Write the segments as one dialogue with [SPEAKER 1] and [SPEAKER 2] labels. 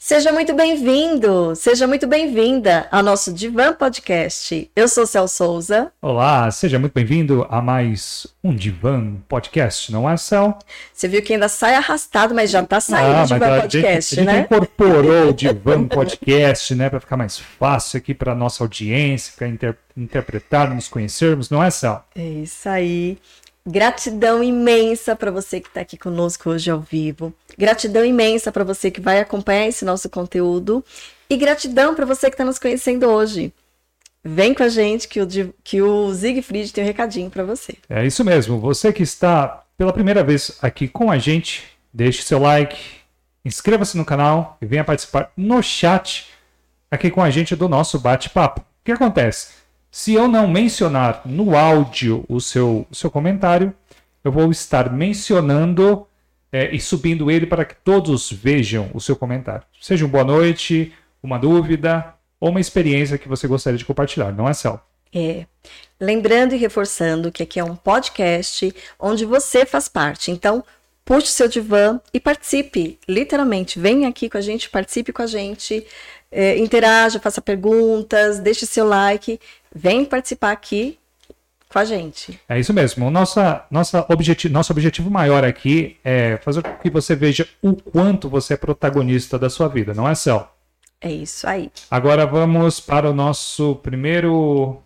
[SPEAKER 1] Seja muito bem-vindo, seja muito bem-vinda ao nosso Divan Podcast. Eu sou Cel Souza.
[SPEAKER 2] Olá, seja muito bem-vindo a mais um Divan Podcast, não é, Cel?
[SPEAKER 1] Você viu que ainda sai arrastado, mas já tá saindo
[SPEAKER 2] ah,
[SPEAKER 1] o Divan Podcast,
[SPEAKER 2] gente,
[SPEAKER 1] né?
[SPEAKER 2] A gente incorporou o Divan Podcast, né, para ficar mais fácil aqui para nossa audiência, para inter interpretar, nos conhecermos, não é, Cel?
[SPEAKER 1] É isso aí. Gratidão imensa para você que está aqui conosco hoje ao vivo. Gratidão imensa para você que vai acompanhar esse nosso conteúdo. E gratidão para você que está nos conhecendo hoje. Vem com a gente que o, que o Siegfried tem um recadinho para você.
[SPEAKER 2] É isso mesmo. Você que está pela primeira vez aqui com a gente, deixe seu like, inscreva-se no canal e venha participar no chat aqui com a gente do nosso bate-papo. O que acontece? Se eu não mencionar no áudio o seu, o seu comentário, eu vou estar mencionando é, e subindo ele para que todos vejam o seu comentário. Seja um boa noite, uma dúvida ou uma experiência que você gostaria de compartilhar, não é, Cel?
[SPEAKER 1] É. Lembrando e reforçando que aqui é um podcast onde você faz parte. Então, puxe seu divã e participe. Literalmente, venha aqui com a gente, participe com a gente, é, interaja, faça perguntas, deixe seu like vem participar aqui com a gente.
[SPEAKER 2] É isso mesmo. Nossa, nossa objetivo, nosso objetivo maior aqui é fazer com que você veja o quanto você é protagonista da sua vida, não é, Cel?
[SPEAKER 1] É isso aí.
[SPEAKER 2] Agora vamos para o nosso primeiro.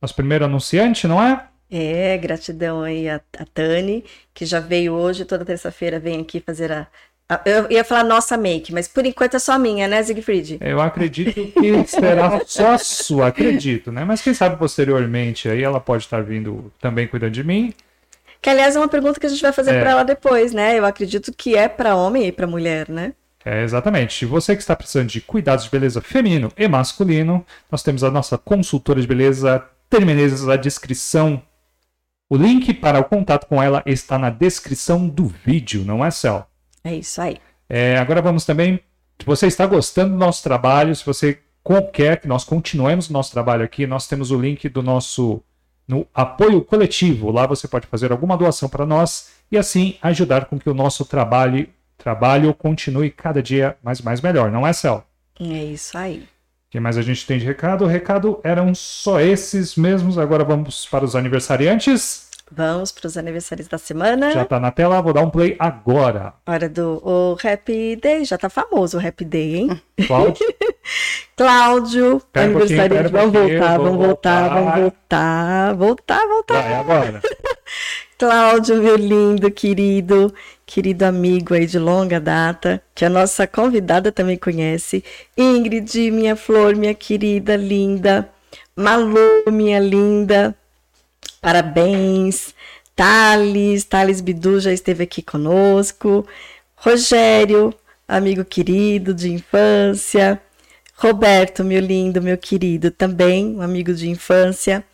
[SPEAKER 2] Nosso primeiro anunciante, não é?
[SPEAKER 1] É, gratidão aí a, a Tani, que já veio hoje, toda terça-feira vem aqui fazer a, eu ia falar nossa make, mas por enquanto é só minha, né, Siegfried?
[SPEAKER 2] Eu acredito que será só sua, acredito, né? Mas quem sabe posteriormente aí ela pode estar vindo também cuidando de mim.
[SPEAKER 1] Que aliás é uma pergunta que a gente vai fazer é. para ela depois, né? Eu acredito que é para homem e para mulher, né?
[SPEAKER 2] É, exatamente. Você que está precisando de cuidados de beleza feminino e masculino, nós temos a nossa consultora de beleza, Terminezes, a descrição. O link para o contato com ela está na descrição do vídeo, não é, Cel?
[SPEAKER 1] É isso aí.
[SPEAKER 2] É, agora vamos também. Se você está gostando do nosso trabalho, se você quer que nós continuemos o nosso trabalho aqui, nós temos o link do nosso no apoio coletivo. Lá você pode fazer alguma doação para nós e assim ajudar com que o nosso trabalho, trabalho continue cada dia mais mais melhor, não é, Cel?
[SPEAKER 1] É isso aí.
[SPEAKER 2] O que mais a gente tem de recado? O recado eram só esses mesmos. Agora vamos para os aniversariantes.
[SPEAKER 1] Vamos para os aniversários da semana.
[SPEAKER 2] Já tá na tela, vou dar um play agora.
[SPEAKER 1] Hora do o Happy Day, já tá famoso o Happy Day, hein?
[SPEAKER 2] Cláudio.
[SPEAKER 1] Cláudio, aniversário. Um vamos, voltar, vamos voltar, vamos voltar, voltar, voltar.
[SPEAKER 2] Vai, agora.
[SPEAKER 1] Cláudio, meu lindo, querido, querido amigo aí de longa data, que a nossa convidada também conhece. Ingrid, minha flor, minha querida, linda. Malu, minha linda. Parabéns. Thales, Thales Bidu já esteve aqui conosco. Rogério, amigo querido de infância. Roberto, meu lindo, meu querido, também um amigo de infância.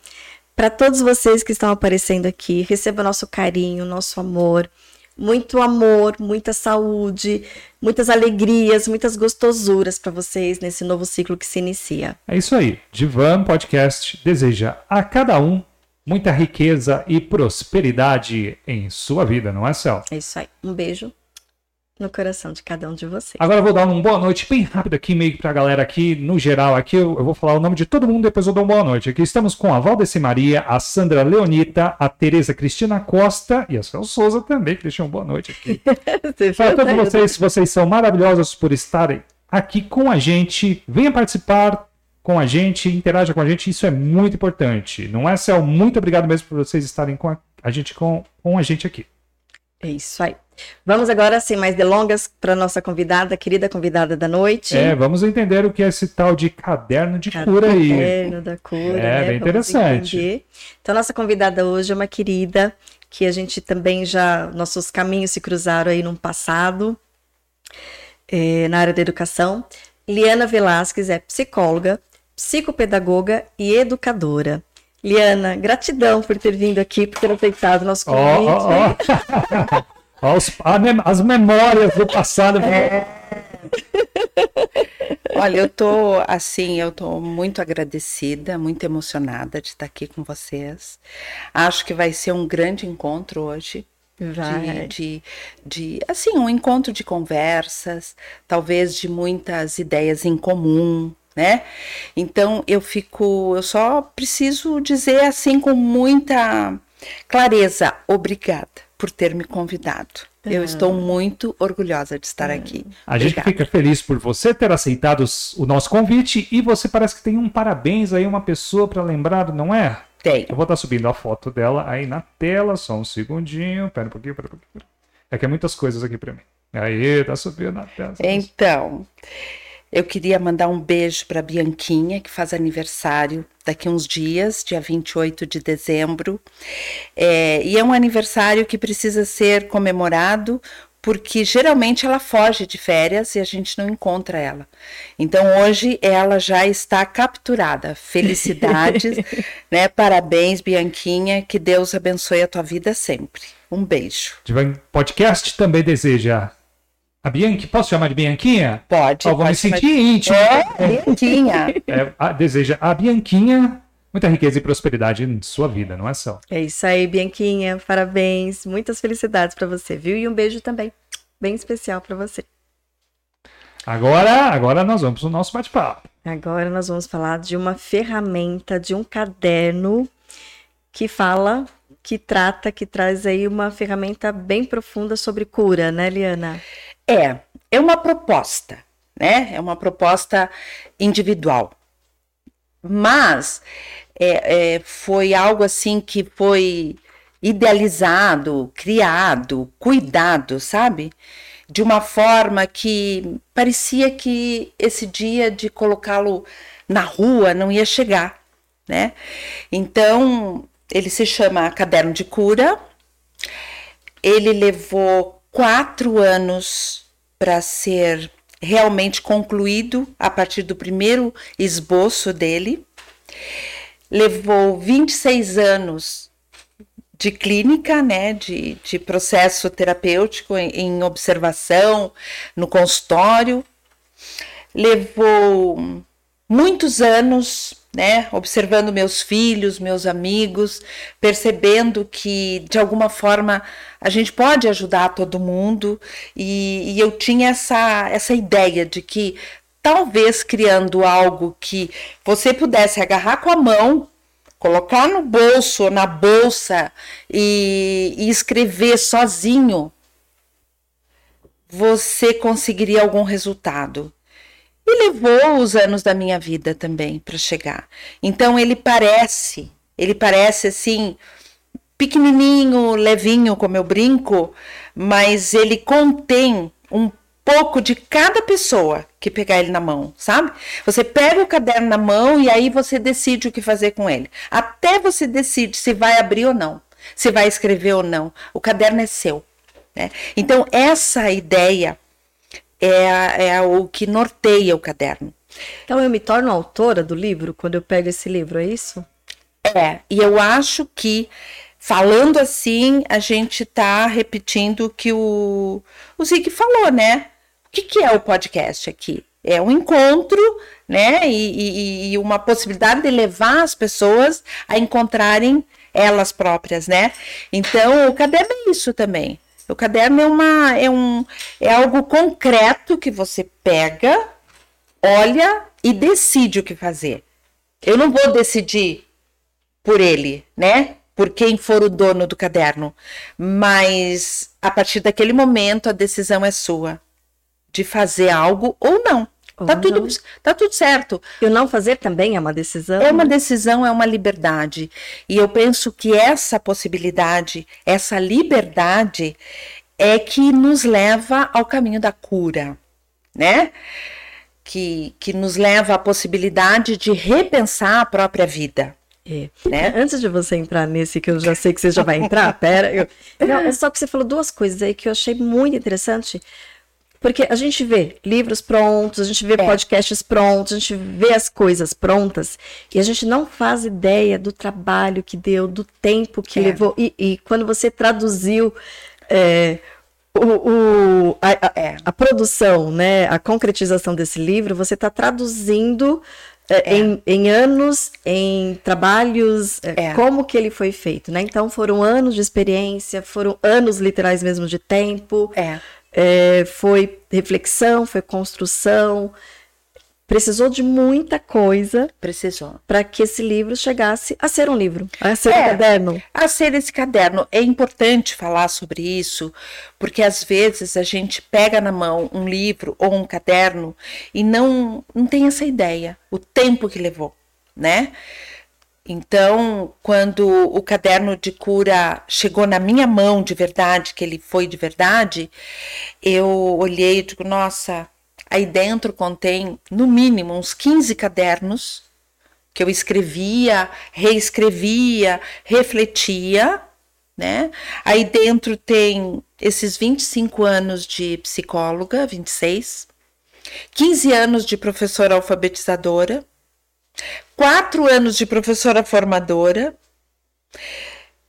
[SPEAKER 1] Para todos vocês que estão aparecendo aqui, receba nosso carinho, nosso amor. Muito amor, muita saúde, muitas alegrias, muitas gostosuras para vocês nesse novo ciclo que se inicia.
[SPEAKER 2] É isso aí. Divan Podcast deseja a cada um muita riqueza e prosperidade em sua vida, não é, Céu?
[SPEAKER 1] É isso aí. Um beijo no coração de cada um de vocês.
[SPEAKER 2] Agora eu vou dar uma boa noite bem rápido aqui, meio pra galera aqui, no geral aqui, eu, eu, vou falar o nome de todo mundo, depois eu dou uma boa noite. Aqui estamos com a Valdeci Maria, a Sandra Leonita, a Tereza Cristina Costa e a Céu Souza também, que deixou uma boa noite aqui. Para todos vocês, vocês são maravilhosos por estarem aqui com a gente. Venha participar, com a gente, interaja com a gente, isso é muito importante. Não é, Céu? Muito obrigado mesmo por vocês estarem com a, a gente com, com a gente aqui.
[SPEAKER 1] É isso aí. Vamos agora, sem mais delongas, para nossa convidada, querida convidada da noite.
[SPEAKER 2] É, vamos entender o que é esse tal de caderno de
[SPEAKER 1] caderno
[SPEAKER 2] cura aí.
[SPEAKER 1] Caderno da cura.
[SPEAKER 2] É, né? bem interessante.
[SPEAKER 1] Então, nossa convidada hoje é uma querida que a gente também já. Nossos caminhos se cruzaram aí no passado, é, na área da educação. Liana Velasquez é psicóloga, psicopedagoga e educadora. Liana, gratidão por ter vindo aqui, por ter aceitado o nosso convite.
[SPEAKER 2] Oh, oh, oh. as memórias do passado. É.
[SPEAKER 3] Olha, eu tô assim, eu tô muito agradecida, muito emocionada de estar aqui com vocês. Acho que vai ser um grande encontro hoje,
[SPEAKER 1] Vai.
[SPEAKER 3] de, de, de, assim, um encontro de conversas, talvez de muitas ideias em comum, né? Então eu fico, eu só preciso dizer assim com muita clareza, obrigada por ter me convidado. Eu estou muito orgulhosa de estar aqui.
[SPEAKER 2] A gente fica feliz por você ter aceitado o nosso convite e você parece que tem um parabéns aí, uma pessoa para lembrar, não é?
[SPEAKER 3] Tenho.
[SPEAKER 2] Eu vou estar subindo a foto dela aí na tela, só um segundinho. Pera um pouquinho, pera um pouquinho. É que é muitas coisas aqui pra mim. Aí, tá subindo na tela.
[SPEAKER 3] Então, eu queria mandar um beijo para Bianquinha, que faz aniversário daqui uns dias, dia 28 de dezembro. É, e é um aniversário que precisa ser comemorado, porque geralmente ela foge de férias e a gente não encontra ela. Então hoje ela já está capturada. Felicidades, né? Parabéns, Bianquinha. Que Deus abençoe a tua vida sempre. Um beijo.
[SPEAKER 2] Podcast também deseja. A Bianchi, posso chamar de Bianquinha?
[SPEAKER 3] Pode.
[SPEAKER 2] Ó, vou me
[SPEAKER 3] pode chamar-
[SPEAKER 2] sentir íntimo.
[SPEAKER 3] É, Bianquinha.
[SPEAKER 2] É, a- deseja a Bianquinha muita riqueza e prosperidade em sua vida, não é só?
[SPEAKER 1] É isso aí, Bianquinha. Parabéns. Muitas felicidades para você, viu? E um beijo também, bem especial para você.
[SPEAKER 2] Agora, agora nós vamos pro nosso bate-papo.
[SPEAKER 1] Agora nós vamos falar de uma ferramenta, de um caderno que fala, que trata, que traz aí uma ferramenta bem profunda sobre cura, né, Liana?
[SPEAKER 3] É, é uma proposta, né? É uma proposta individual. Mas é, é, foi algo assim que foi idealizado, criado, cuidado, sabe? De uma forma que parecia que esse dia de colocá-lo na rua não ia chegar, né? Então, ele se chama Caderno de Cura. Ele levou quatro anos para ser realmente concluído a partir do primeiro esboço dele. Levou 26 anos de clínica, né, de, de processo terapêutico em, em observação no consultório. Levou muitos anos, né, observando meus filhos, meus amigos, percebendo que de alguma forma a gente pode ajudar todo mundo e, e eu tinha essa, essa ideia de que talvez criando algo que você pudesse agarrar com a mão, colocar no bolso ou na bolsa e, e escrever sozinho, você conseguiria algum resultado. E levou os anos da minha vida também para chegar. Então ele parece, ele parece assim, pequenininho, levinho, como eu brinco, mas ele contém um pouco de cada pessoa que pegar ele na mão, sabe? Você pega o caderno na mão e aí você decide o que fazer com ele. Até você decide se vai abrir ou não, se vai escrever ou não. O caderno é seu. Né? Então, essa ideia é, é o que norteia o caderno.
[SPEAKER 1] Então eu me torno autora do livro quando eu pego esse livro, é isso?
[SPEAKER 3] É, e eu acho que falando assim, a gente tá repetindo o que o, o Zig falou, né? O que, que é o podcast aqui? É um encontro, né? E, e- e uma possibilidade de levar as pessoas a encontrarem elas próprias, né? Então, o caderno é isso também. O caderno é, uma, é, um, é algo concreto que você pega, olha e decide o que fazer. Eu não vou decidir por ele, né? Por quem for o dono do caderno. Mas a partir daquele momento a decisão é sua de fazer algo ou não. Tá tudo, tá tudo certo.
[SPEAKER 1] E o não fazer também é uma decisão?
[SPEAKER 3] É uma decisão, é uma liberdade. E eu penso que essa possibilidade, essa liberdade, é que nos leva ao caminho da cura, né? Que, que nos leva à possibilidade de repensar a própria vida.
[SPEAKER 1] É.
[SPEAKER 3] Né?
[SPEAKER 1] Antes de você entrar nesse, que eu já sei que você já vai entrar, pera. eu- Não, é só que você falou duas coisas aí que eu achei muito interessante. Porque a gente vê livros prontos, a gente vê
[SPEAKER 3] É.
[SPEAKER 1] podcasts prontos, a gente vê as coisas prontas e a gente não faz ideia do trabalho que deu, do tempo que
[SPEAKER 3] É.
[SPEAKER 1] levou. E, e quando você traduziu é, o, o- a, a-
[SPEAKER 3] É.
[SPEAKER 1] a produção, né, a concretização desse livro, você está traduzindo é. em, em, anos, em trabalhos, é,
[SPEAKER 3] É.
[SPEAKER 1] como que ele foi feito, né? Então foram anos de experiência, foram anos literais mesmo de tempo,
[SPEAKER 3] É.
[SPEAKER 1] é, foi reflexão, foi construção, precisou de muita coisa
[SPEAKER 3] Precisou.
[SPEAKER 1] para que esse livro chegasse a ser um livro, a ser um
[SPEAKER 3] É.
[SPEAKER 1] caderno.
[SPEAKER 3] A ser esse caderno. É importante falar sobre isso, porque às vezes a gente pega na mão um livro ou um caderno e não, não tem essa ideia, o tempo que levou, né? Então, quando o caderno de cura chegou na minha mão de verdade, que ele foi de verdade, eu olhei e digo, nossa, aí dentro contém no mínimo uns 15 cadernos que eu escrevia, reescrevia, refletia, né? Aí dentro tem esses 25 anos de psicóloga, 26, 15 anos de professora alfabetizadora, quatro anos de professora formadora.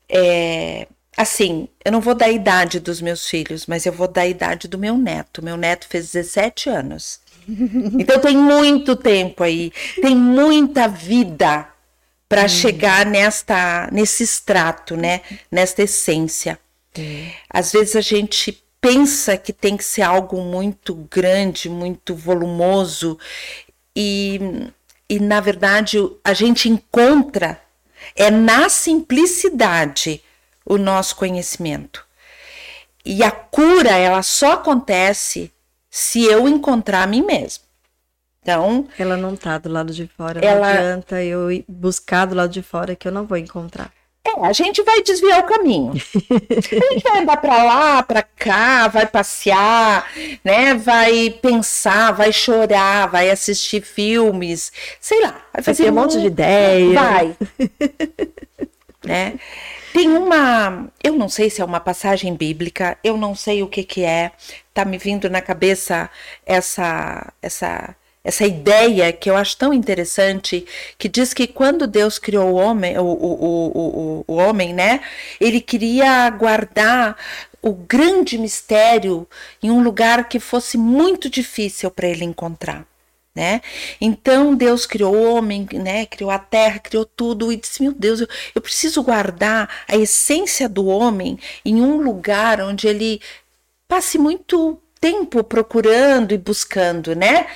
[SPEAKER 3] É, assim, eu não vou dar a idade dos meus filhos, mas eu vou dar a idade do meu neto. Meu neto fez 17 anos. Então tem muito tempo aí, tem muita vida para chegar nesta nesse extrato, né? Nesta essência. Às vezes a gente pensa que tem que ser algo muito grande, muito volumoso e, e na verdade a gente encontra é na simplicidade o nosso conhecimento. E a cura ela só acontece se eu encontrar a mim mesmo. Então,
[SPEAKER 1] Ela não tá do lado de fora,
[SPEAKER 3] Ela-
[SPEAKER 1] não adianta eu buscar do lado de fora que eu não vou encontrar.
[SPEAKER 3] É, a gente vai desviar o caminho. A gente vai andar para lá, para cá, vai passear, né? Vai pensar, vai chorar, vai assistir filmes, sei lá, vai
[SPEAKER 1] Vai
[SPEAKER 3] fazer
[SPEAKER 1] ter um monte de ideia.
[SPEAKER 3] Vai. né? Tem uma, eu não sei se é uma passagem bíblica, eu não sei o que que é. Tá me vindo na cabeça essa essa essa ideia que eu acho tão interessante, que diz que quando Deus criou o homem, o, o, o, o, homem, né? Ele queria guardar o grande mistério em um lugar que fosse muito difícil para ele encontrar né? Então Deus criou o homem, né? Criou a terra, criou tudo e disse: Meu Deus, eu, eu preciso guardar a essência do homem em um lugar onde ele passe muito tempo procurando e buscando, né?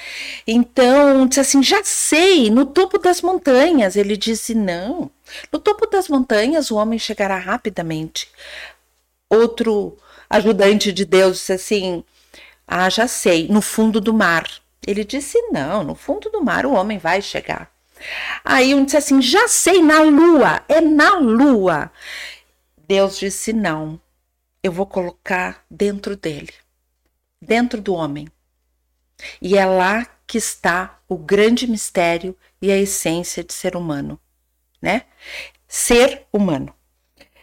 [SPEAKER 3] Então, disse assim, já sei, no topo das montanhas. Ele disse, não, no topo das montanhas o homem chegará rapidamente. Outro ajudante de Deus disse assim, ah, já sei, no fundo do mar. Ele disse, não, no fundo do mar o homem vai chegar. Aí um disse assim, já sei, na lua, é na lua. Deus disse, não, eu vou colocar dentro dele, dentro do homem. E é lá que está o grande mistério e a essência de ser humano, né? Ser humano.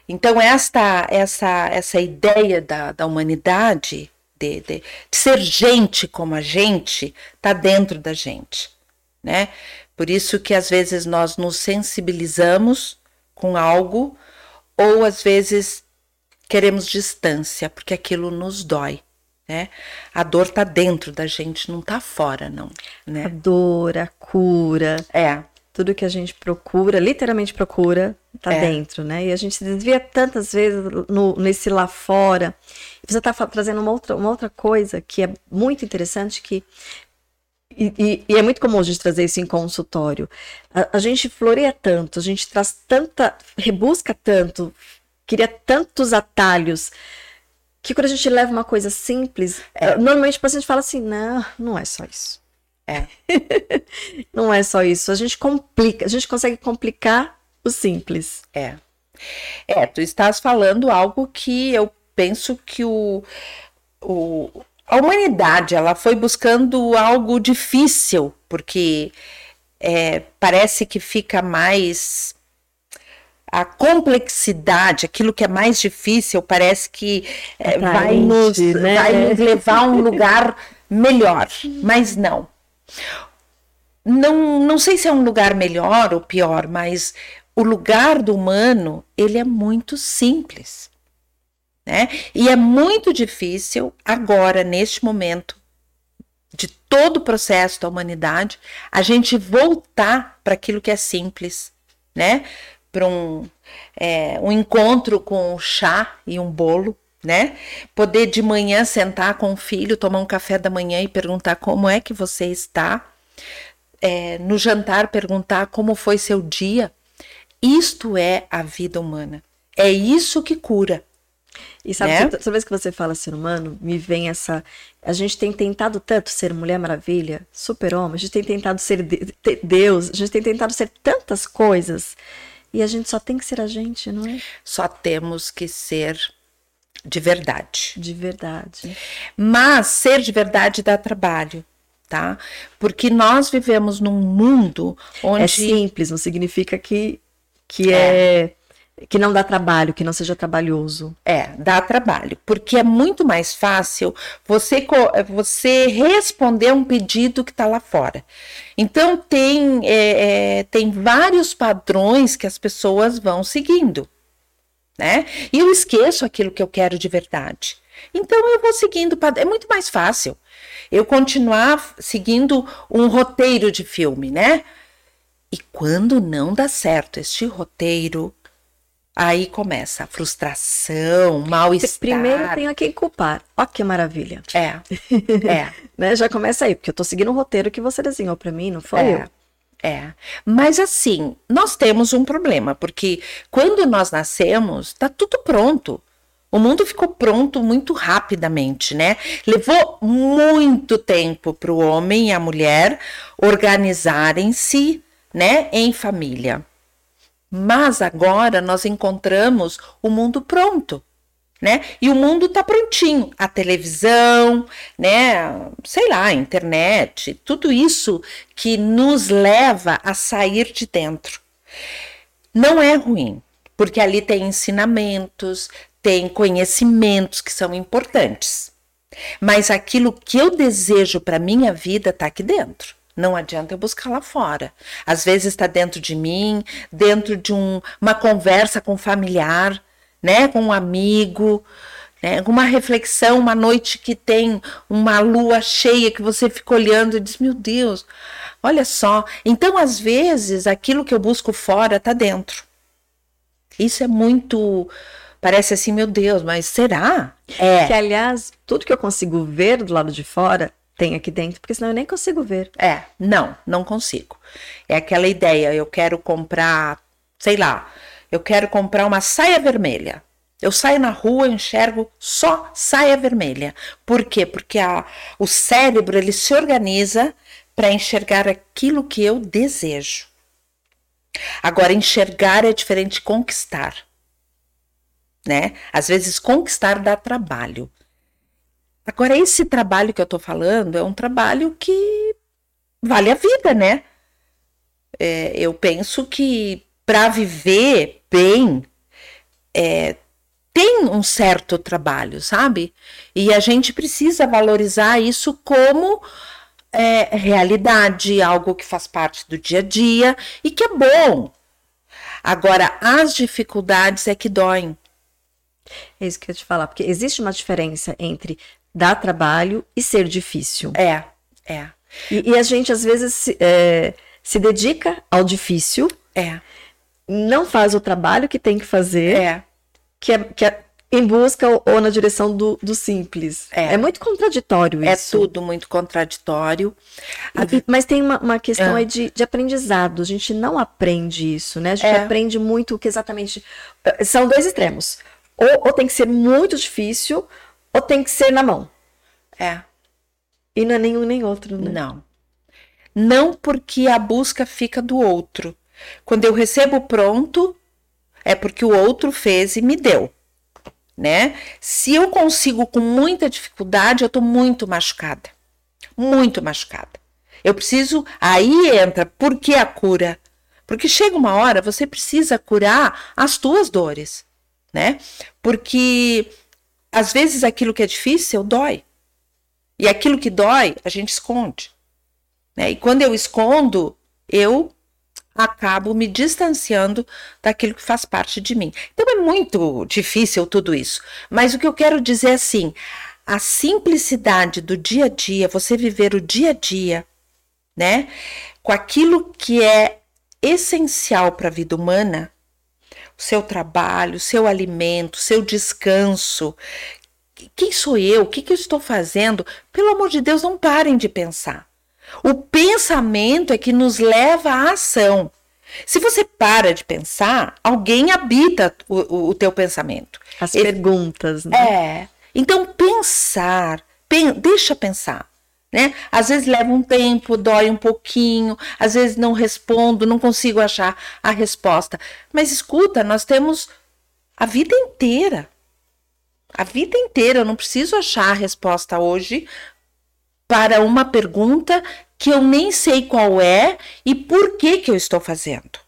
[SPEAKER 3] Então, esta, essa, essa ideia da, da humanidade, de, de, de ser gente como a gente, está dentro da gente, né? Por isso que às vezes nós nos sensibilizamos com algo, ou às vezes queremos distância, porque aquilo nos dói, né? A dor está dentro da gente, não está fora, não,
[SPEAKER 1] A
[SPEAKER 3] né?
[SPEAKER 1] dor, a cura,
[SPEAKER 3] É,
[SPEAKER 1] tudo que a gente procura, literalmente procura, tá
[SPEAKER 3] É.
[SPEAKER 1] dentro, né? E a gente se desvia tantas vezes no- nesse lá fora. Você tá trazendo uma outra, uma outra coisa que é muito interessante, que e, e- e é muito comum a gente trazer isso em consultório. A, a gente floreia tanto, a gente traz tanta, rebusca tanto, cria tantos atalhos, que quando a gente leva uma coisa simples, normalmente o paciente fala assim, não, não é só isso.
[SPEAKER 3] É.
[SPEAKER 1] não é só isso. A gente complica, a gente consegue complicar o simples.
[SPEAKER 3] É. É, tu estás falando algo que eu penso que o, o, a humanidade ela foi buscando algo difícil, porque é, parece que fica mais a complexidade, aquilo que é mais difícil, parece que é, vai, nos,
[SPEAKER 1] né?
[SPEAKER 3] vai nos levar a um lugar melhor, mas não. Não, não sei se é um lugar melhor ou pior, mas o lugar do humano ele é muito simples, né? E é muito difícil agora neste momento de todo o processo da humanidade, a gente voltar para aquilo que é simples, né? Para um, é, um encontro com um chá e um bolo, né? Poder de manhã sentar com o filho, tomar um café da manhã e perguntar como é que você está. É, no jantar, perguntar como foi seu dia. Isto é a vida humana. É isso que cura.
[SPEAKER 1] E sabe, né? toda vez que você fala ser humano, me vem essa. A gente tem tentado tanto ser Mulher Maravilha, Super-Homem, a gente tem tentado ser Deus, a gente tem tentado ser tantas coisas. E a gente só tem que ser a gente, não é?
[SPEAKER 3] Só temos que ser de verdade.
[SPEAKER 1] De verdade.
[SPEAKER 3] Mas ser de verdade dá trabalho, tá? Porque nós vivemos num mundo onde.
[SPEAKER 1] É simples, não significa que, que é, é que não dá trabalho, que não seja trabalhoso.
[SPEAKER 3] É, dá trabalho, porque é muito mais fácil você, você responder um pedido que está lá fora. Então, tem, é, é, tem vários padrões que as pessoas vão seguindo, né? E eu esqueço aquilo que eu quero de verdade. Então, eu vou seguindo, é muito mais fácil eu continuar seguindo um roteiro de filme, né? E quando não dá certo este roteiro, Aí começa a frustração, mal-estar.
[SPEAKER 1] Primeiro tem a quem culpar. Ó que maravilha.
[SPEAKER 3] É, é.
[SPEAKER 1] né? Já começa aí, porque eu tô seguindo um roteiro que você desenhou para mim, não foi
[SPEAKER 3] é.
[SPEAKER 1] eu.
[SPEAKER 3] É, mas assim, nós temos um problema, porque quando nós nascemos, tá tudo pronto. O mundo ficou pronto muito rapidamente, né? Levou muito tempo para o homem e a mulher organizarem-se, né, em família. Mas agora nós encontramos o mundo pronto. Né? E o mundo está prontinho. A televisão, né? Sei lá, a internet, tudo isso que nos leva a sair de dentro. Não é ruim, porque ali tem ensinamentos, tem conhecimentos que são importantes. Mas aquilo que eu desejo para minha vida está aqui dentro. Não adianta eu buscar lá fora. Às vezes está dentro de mim, dentro de um, uma conversa com um familiar, né, com um amigo, né, uma reflexão, uma noite que tem uma lua cheia que você fica olhando e diz: Meu Deus, olha só. Então, às vezes, aquilo que eu busco fora está dentro. Isso é muito. Parece assim, meu Deus, mas será?
[SPEAKER 1] É. Que, aliás, tudo que eu consigo ver do lado de fora tem aqui dentro, porque senão eu nem consigo ver.
[SPEAKER 3] É, não, não consigo. É aquela ideia, eu quero comprar, sei lá, eu quero comprar uma saia vermelha. Eu saio na rua, enxergo só saia vermelha. Por quê? Porque a, o cérebro ele se organiza para enxergar aquilo que eu desejo. Agora, enxergar é diferente de conquistar. Né? Às vezes, conquistar dá trabalho. Agora, esse trabalho que eu estou falando é um trabalho que vale a vida, né? É, eu penso que para viver bem é, tem um certo trabalho, sabe? E a gente precisa valorizar isso como é, realidade, algo que faz parte do dia a dia e que é bom. Agora, as dificuldades é que doem.
[SPEAKER 1] É isso que eu ia te falar, porque existe uma diferença entre dá trabalho e ser difícil.
[SPEAKER 3] É, é.
[SPEAKER 1] E, e a gente às vezes se, é, se dedica ao difícil.
[SPEAKER 3] É.
[SPEAKER 1] Não faz o trabalho que tem que fazer.
[SPEAKER 3] É.
[SPEAKER 1] Que é, que é em busca ou, na direção do, do simples. É. é. muito contraditório
[SPEAKER 3] é
[SPEAKER 1] isso.
[SPEAKER 3] É tudo muito contraditório.
[SPEAKER 1] E, mas tem uma, uma questão é. aí de, de aprendizado. A gente não aprende isso, né? A gente é. aprende muito o que exatamente. São dois extremos. Ou, ou tem que ser muito difícil, ou tem que ser na mão?
[SPEAKER 3] É.
[SPEAKER 1] E não é nenhum nem outro, né?
[SPEAKER 3] Não. Não porque a busca fica do outro. Quando eu recebo pronto, é porque o outro fez e me deu. Né? Se eu consigo com muita dificuldade, eu estou muito machucada. Muito machucada. Eu preciso. Aí entra, por que a cura? Porque chega uma hora, você precisa curar as tuas dores, né? Porque às vezes aquilo que é difícil dói. E aquilo que dói, a gente esconde. Né? E quando eu escondo, eu acabo me distanciando daquilo que faz parte de mim. Então é muito difícil tudo isso. Mas o que eu quero dizer é assim: a simplicidade do dia a dia, você viver o dia a dia, né? Com aquilo que é essencial para a vida humana, seu trabalho, seu alimento, seu descanso. Quem sou eu? O que, que eu estou fazendo? Pelo amor de Deus, não parem de pensar. O pensamento é que nos leva à ação. Se você para de pensar, alguém habita o, o, o teu pensamento.
[SPEAKER 1] As Esse, perguntas, né?
[SPEAKER 3] É. Então, pensar, pen, deixa pensar. Né? Às vezes leva um tempo, dói um pouquinho, às vezes não respondo, não consigo achar a resposta. Mas escuta, nós temos a vida inteira. A vida inteira, eu não preciso achar a resposta hoje para uma pergunta que eu nem sei qual é e por que que eu estou fazendo.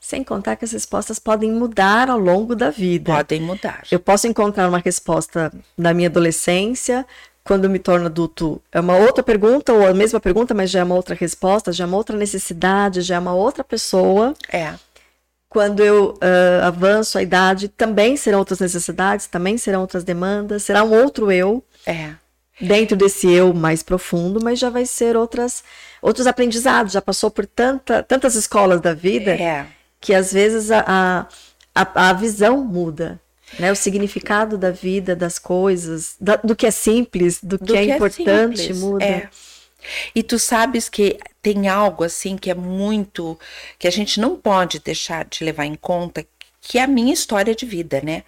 [SPEAKER 1] Sem contar que as respostas podem mudar ao longo da vida.
[SPEAKER 3] Podem mudar.
[SPEAKER 1] Eu posso encontrar uma resposta na minha adolescência, quando me torno adulto, é uma outra pergunta, ou a mesma pergunta, mas já é uma outra resposta, já é uma outra necessidade, já é uma outra pessoa.
[SPEAKER 3] É.
[SPEAKER 1] Quando eu uh, avanço a idade, também serão outras necessidades, também serão outras demandas, será um outro eu.
[SPEAKER 3] É
[SPEAKER 1] dentro desse eu mais profundo, mas já vai ser outras outros aprendizados, já passou por tanta, tantas escolas da vida
[SPEAKER 3] é.
[SPEAKER 1] que às vezes a, a, a visão muda. Né, o significado da vida, das coisas, da, do que é simples, do, do que, é que, é importante, muda. É.
[SPEAKER 3] E tu sabes que tem algo assim que é muito que a gente não pode deixar de levar em conta, que é a minha história de vida, né?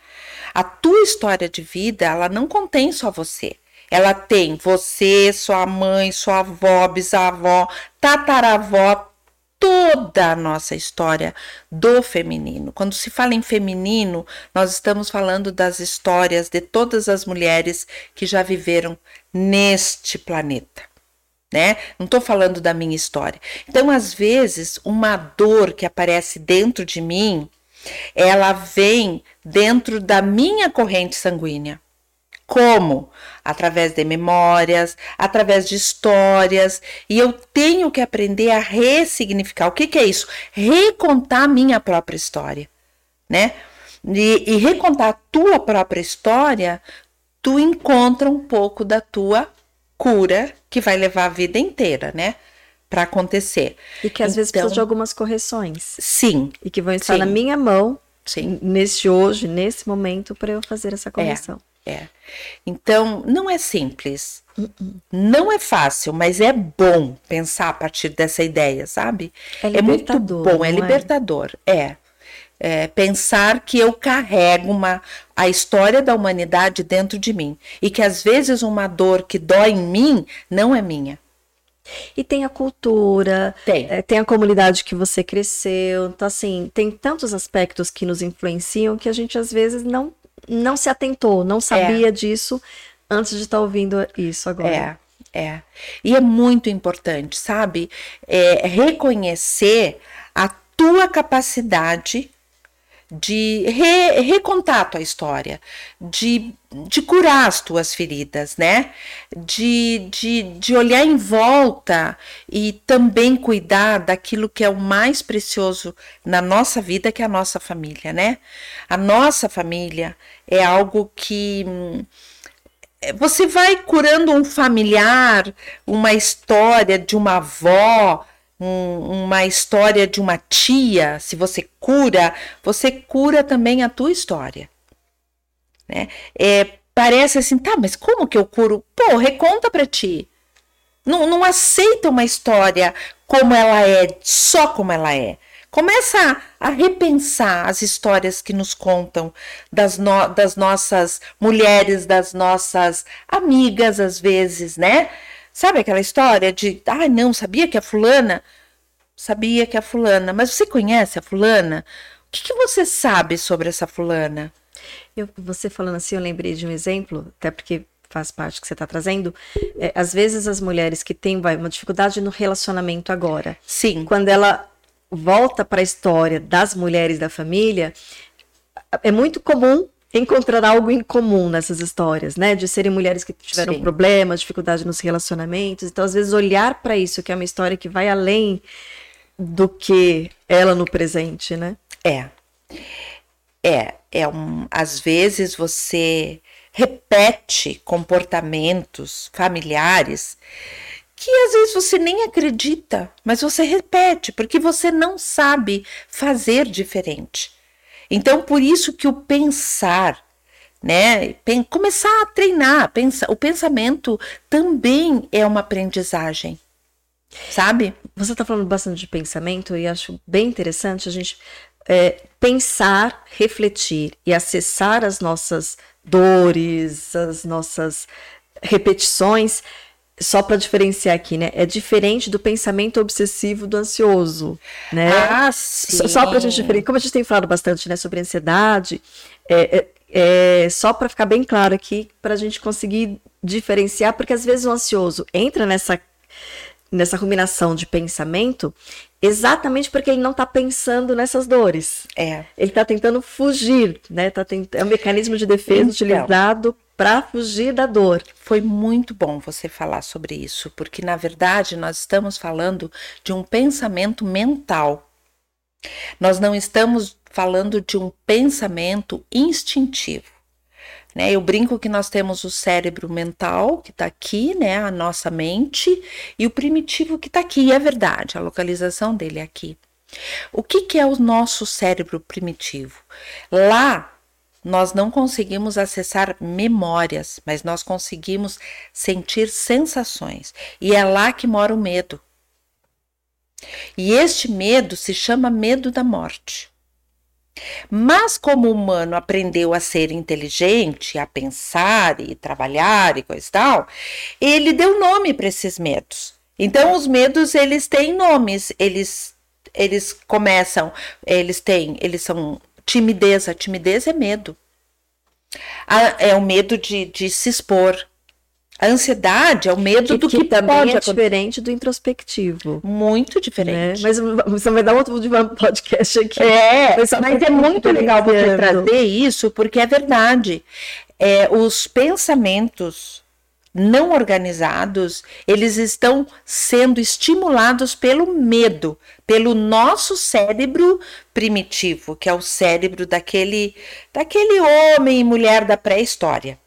[SPEAKER 3] A tua história de vida, ela não contém só você. Ela tem você, sua mãe, sua avó, bisavó, tataravó, toda a nossa história do feminino. Quando se fala em feminino, nós estamos falando das histórias de todas as mulheres que já viveram neste planeta. Né? Não estou falando da minha história. Então, às vezes, uma dor que aparece dentro de mim, ela vem dentro da minha corrente sanguínea. Como? Através de memórias, através de histórias, e eu tenho que aprender a ressignificar. O que, que é isso? Recontar a minha própria história, né? E, e recontar a tua própria história, tu encontra um pouco da tua cura que vai levar a vida inteira, né? Para acontecer.
[SPEAKER 1] E que às então, vezes precisa de algumas correções.
[SPEAKER 3] Sim.
[SPEAKER 1] E que vão estar sim. na minha mão,
[SPEAKER 3] sim.
[SPEAKER 1] nesse hoje, nesse momento, para eu fazer essa correção.
[SPEAKER 3] É. É. Então, não é simples. Não é fácil, mas é bom pensar a partir dessa ideia, sabe?
[SPEAKER 1] É, é muito
[SPEAKER 3] bom, é, é libertador. É? é. é. Pensar que eu carrego uma, a história da humanidade dentro de mim. E que às vezes uma dor que dói em mim não é minha.
[SPEAKER 1] E tem a cultura,
[SPEAKER 3] tem.
[SPEAKER 1] É, tem a comunidade que você cresceu. Então, assim, tem tantos aspectos que nos influenciam que a gente às vezes não não se atentou, não sabia é. disso antes de estar tá ouvindo isso agora.
[SPEAKER 3] É, é. E é muito importante, sabe? É, reconhecer a tua capacidade de re, recontar a tua história, de, de curar as tuas feridas, né? De, de, de olhar em volta e também cuidar daquilo que é o mais precioso na nossa vida, que é a nossa família, né? A nossa família é algo que hum, você vai curando um familiar, uma história de uma avó, um, uma história de uma tia, se você cura, você cura também a tua história. Né? É, parece assim, tá, mas como que eu curo? Pô, reconta para ti. Não, não aceita uma história como ela é, só como ela é. Começa a, repensar as histórias que nos contam das, no, das nossas mulheres, das nossas amigas, às vezes, né? Sabe aquela história de, ah, não, sabia que a fulana? Sabia que a fulana, mas você conhece a fulana? O que, que você sabe sobre essa fulana?
[SPEAKER 1] Eu, você falando assim, eu lembrei de um exemplo, até porque faz parte que você está trazendo. É, às vezes as mulheres que têm vai, uma dificuldade no relacionamento agora.
[SPEAKER 3] Sim.
[SPEAKER 1] Quando ela volta para a história das mulheres da família, é muito comum encontrar algo em comum nessas histórias, né? De serem mulheres que tiveram Sim. problemas, dificuldade nos relacionamentos. Então, às vezes, olhar para isso, que é uma história que vai além do que ela no presente, né?
[SPEAKER 3] É. É, é um, às vezes você repete comportamentos familiares que às vezes você nem acredita, mas você repete porque você não sabe fazer diferente. Então, por isso que o pensar, né, começar a treinar, pensa, o pensamento também é uma aprendizagem. Sabe?
[SPEAKER 1] Você está falando bastante de pensamento e acho bem interessante a gente é, pensar, refletir e acessar as nossas dores, as nossas repetições só para diferenciar aqui, né? É diferente do pensamento obsessivo do ansioso, né?
[SPEAKER 3] Ah, sim.
[SPEAKER 1] Só, só para a gente diferenciar, como a gente tem falado bastante, né, sobre ansiedade, é, é, é só para ficar bem claro aqui, para a gente conseguir diferenciar, porque às vezes o ansioso entra nessa nessa ruminação de pensamento exatamente porque ele não está pensando nessas dores.
[SPEAKER 3] É.
[SPEAKER 1] Ele está tentando fugir, né? Tá tent... É um mecanismo de defesa então, utilizado para fugir da dor.
[SPEAKER 3] Foi muito bom você falar sobre isso, porque na verdade nós estamos falando de um pensamento mental. Nós não estamos falando de um pensamento instintivo. Né? Eu brinco que nós temos o cérebro mental, que está aqui, né? a nossa mente, e o primitivo que está aqui. E é verdade, a localização dele é aqui. O que, que é o nosso cérebro primitivo? Lá nós não conseguimos acessar memórias, mas nós conseguimos sentir sensações. E é lá que mora o medo. E este medo se chama medo da morte. Mas como o humano aprendeu a ser inteligente, a pensar e trabalhar e coisa e tal, ele deu nome para esses medos. Então os medos eles têm nomes, eles eles começam, eles têm, eles são timidez, a timidez é medo. é o medo de, de se expor, a ansiedade é o medo
[SPEAKER 1] que,
[SPEAKER 3] do que,
[SPEAKER 1] que também
[SPEAKER 3] pode
[SPEAKER 1] é diferente do introspectivo.
[SPEAKER 3] Muito diferente.
[SPEAKER 1] Né? Mas você vai dar outro podcast aqui.
[SPEAKER 3] É, mas, mas é muito legal você trazer isso, porque é verdade. É, os pensamentos não organizados, eles estão sendo estimulados pelo medo, pelo nosso cérebro primitivo, que é o cérebro daquele, daquele homem e mulher da pré-história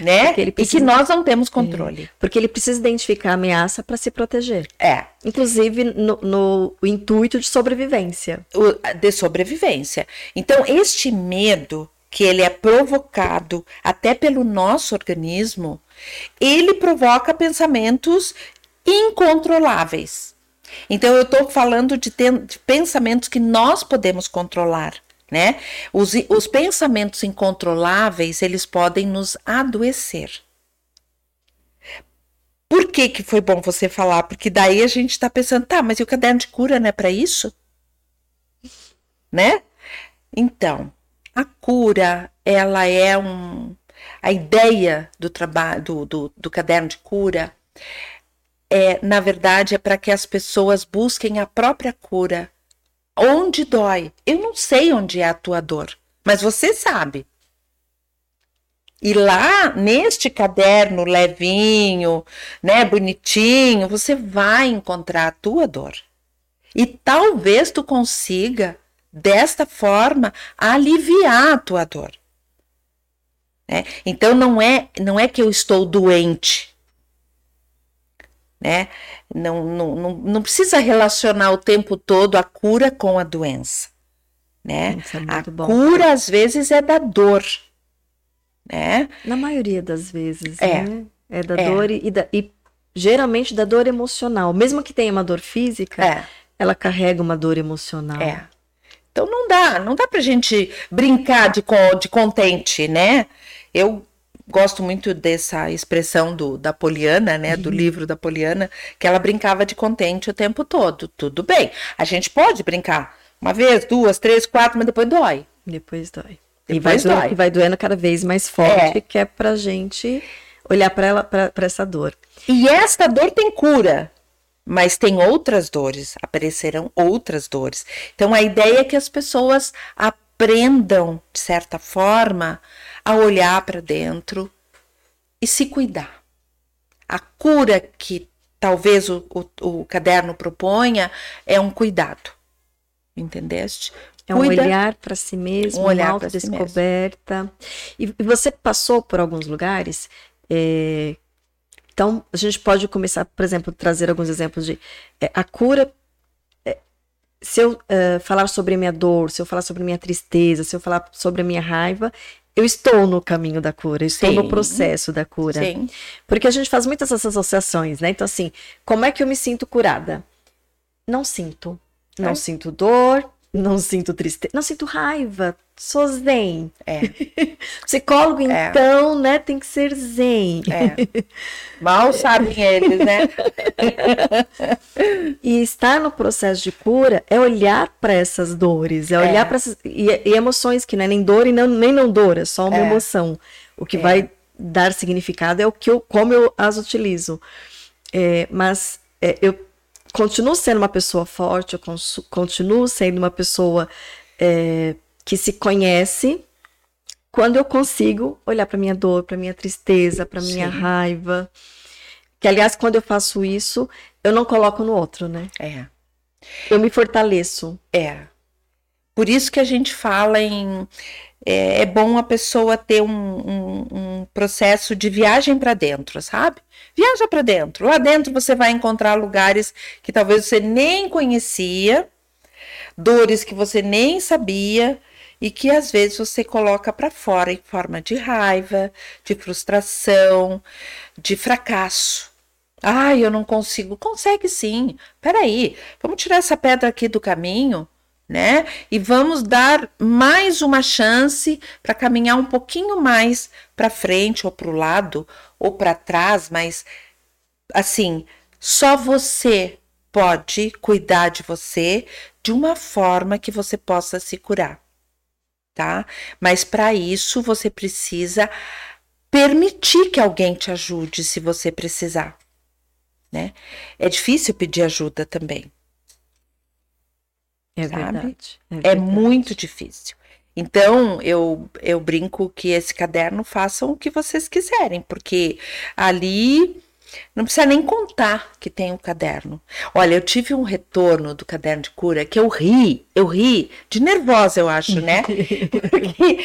[SPEAKER 3] né? Precisa... E que nós não temos controle. É.
[SPEAKER 1] Porque ele precisa identificar a ameaça para se proteger.
[SPEAKER 3] É.
[SPEAKER 1] Inclusive no, no intuito de sobrevivência.
[SPEAKER 3] O, de sobrevivência. Então, este medo que ele é provocado até pelo nosso organismo, ele provoca pensamentos incontroláveis. Então, eu estou falando de, de pensamentos que nós podemos controlar né? Os, os pensamentos incontroláveis, eles podem nos adoecer. Por que, que foi bom você falar? Porque daí a gente está pensando, tá, mas e o caderno de cura não é para isso? Né? Então, a cura, ela é um. A ideia do trabalho do, do, do caderno de cura é, na verdade, é para que as pessoas busquem a própria cura Onde dói? Eu não sei onde é a tua dor, mas você sabe. E lá, neste caderno levinho, né, bonitinho, você vai encontrar a tua dor. E talvez tu consiga, desta forma, aliviar a tua dor. Né? Então não é, não é que eu estou doente, né? Não, não, não, não precisa relacionar o tempo todo a cura com a doença, né?
[SPEAKER 1] É
[SPEAKER 3] a
[SPEAKER 1] bom.
[SPEAKER 3] cura às vezes é da dor, né?
[SPEAKER 1] Na maioria das vezes, é, né? É da é. dor e, da, e geralmente da dor emocional. Mesmo que tenha uma dor física,
[SPEAKER 3] é.
[SPEAKER 1] ela carrega uma dor emocional.
[SPEAKER 3] É. Então não dá, não dá pra gente brincar de, de contente, né? Eu gosto muito dessa expressão do, da Poliana, né, uhum. do livro da Poliana, que ela brincava de contente o tempo todo. Tudo bem, a gente pode brincar uma vez, duas, três, quatro, mas depois dói.
[SPEAKER 1] Depois dói. Depois e vai, dói. vai doendo cada vez mais forte, é. que é pra gente olhar para ela, para essa dor.
[SPEAKER 3] E esta dor tem cura, mas tem outras dores, aparecerão outras dores. Então a ideia é que as pessoas aprendam, de certa forma, a olhar para dentro e se cuidar. A cura que talvez o, o, o caderno proponha é um cuidado, entendeste?
[SPEAKER 1] É um
[SPEAKER 3] Cuida.
[SPEAKER 1] olhar para si mesmo,
[SPEAKER 3] Um
[SPEAKER 1] uma
[SPEAKER 3] olhar si
[SPEAKER 1] autodescoberta. e, e você passou por alguns lugares. é, então, a gente pode começar, por exemplo, trazer alguns exemplos de é, a cura. é, se eu falar sobre a minha dor, se eu falar sobre a minha tristeza, se eu falar sobre a minha raiva, eu estou no caminho da cura, eu estou no
[SPEAKER 3] Sim.
[SPEAKER 1] processo da cura.
[SPEAKER 3] Sim.
[SPEAKER 1] Porque a gente faz muitas essas associações, né? Então, assim, como é que eu me sinto curada? Não sinto. Não
[SPEAKER 3] É.
[SPEAKER 1] sinto dor, não sinto tristeza, não sinto raiva. Sou zen.
[SPEAKER 3] É,
[SPEAKER 1] Psicólogo,
[SPEAKER 3] É.
[SPEAKER 1] então, né, tem que ser zen.
[SPEAKER 3] é. Mal sabem eles, né?
[SPEAKER 1] E estar no processo de cura é olhar para essas dores, é
[SPEAKER 3] É.
[SPEAKER 1] olhar para essas e, e emoções que não é nem dor e não, nem não dor, é só uma
[SPEAKER 3] É.
[SPEAKER 1] emoção. O que
[SPEAKER 3] É.
[SPEAKER 1] vai dar significado é o que eu, como eu as utilizo. É, mas é, eu continuo sendo uma pessoa forte, eu continuo sendo uma pessoa é, que se conhece quando eu consigo olhar para minha dor, para minha tristeza, para minha
[SPEAKER 3] Sim.
[SPEAKER 1] raiva. Que aliás, quando eu faço isso, eu não coloco no outro, né?
[SPEAKER 3] É.
[SPEAKER 1] Eu me fortaleço.
[SPEAKER 3] É. Por isso que a gente fala em. É, é bom a pessoa ter um, um- um processo de viagem para dentro, sabe? Viaja para dentro. Lá dentro você vai encontrar lugares que talvez você nem conhecia, dores que você nem sabia e que às vezes você coloca para fora em forma de raiva, de frustração, de fracasso. Ai, eu não consigo. Consegue sim. Peraí, vamos tirar essa pedra aqui do caminho, né? E vamos dar mais uma chance para caminhar um pouquinho mais para frente ou para o lado ou para trás, mas assim, só você pode cuidar de você de uma forma que você possa se curar, tá? Mas para isso você precisa permitir que alguém te ajude se você precisar, né? É difícil pedir ajuda também.
[SPEAKER 1] É
[SPEAKER 3] Sabe?
[SPEAKER 1] verdade.
[SPEAKER 3] É
[SPEAKER 1] verdade.
[SPEAKER 3] muito difícil. Então, eu, eu brinco que esse caderno façam o que vocês quiserem, porque ali não precisa nem contar que tem o caderno. Olha, eu tive um retorno do caderno de cura que eu ri, eu ri, de nervosa, eu acho, né? Porque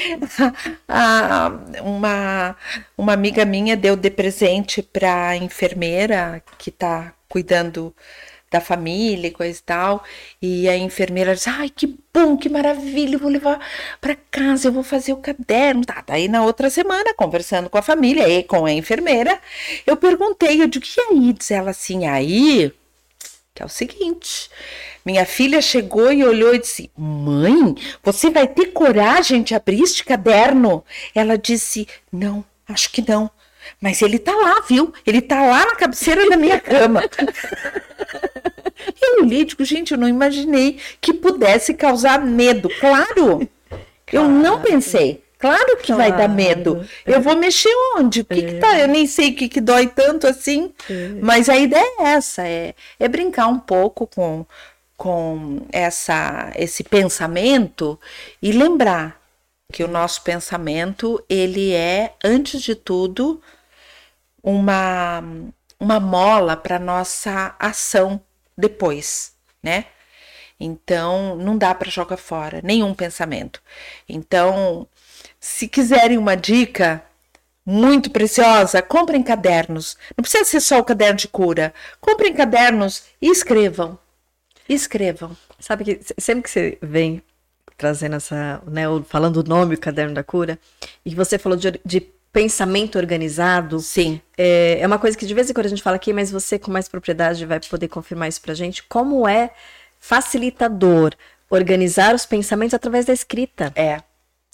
[SPEAKER 3] a- uma, uma amiga minha deu de presente para a enfermeira que está cuidando da família e coisa e tal. E a enfermeira disse: Ai, que bom, que maravilha, vou levar para casa, eu vou fazer o caderno. Tá, daí na outra semana, conversando com a família e com a enfermeira, eu perguntei, eu digo, e aí? Diz ela assim, aí, que é o seguinte. Minha filha chegou e olhou e disse: Mãe, você vai ter coragem de abrir este caderno? Ela disse: Não, acho que não. Mas ele tá lá, viu? Ele tá lá na cabeceira da minha cama. Eu olhei e digo, gente, eu não imaginei que pudesse causar medo. Claro, eu não pensei. Claro que vai dar
[SPEAKER 1] Claro.
[SPEAKER 3] medo. Eu vou mexer onde? O que, que tá? Eu nem sei o que, que dói tanto assim. Mas a ideia é essa, é, é brincar um pouco com, com essa, esse pensamento e lembrar que o nosso pensamento, ele é, antes de tudo, uma, uma mola para nossa ação depois, né? Então, não dá para jogar fora nenhum pensamento. Então, se quiserem uma dica muito preciosa, comprem cadernos. Não precisa ser só o caderno de cura. Comprem cadernos e escrevam. Escrevam.
[SPEAKER 1] Sabe que se- sempre que você vem trazendo essa, né, falando o nome, o caderno da cura, e você falou de, de pensamento organizado,
[SPEAKER 3] Sim.
[SPEAKER 1] é, é uma coisa que de vez em quando a gente fala aqui, mas você com mais propriedade vai poder confirmar isso pra gente, como é facilitador organizar os pensamentos através da escrita.
[SPEAKER 3] É.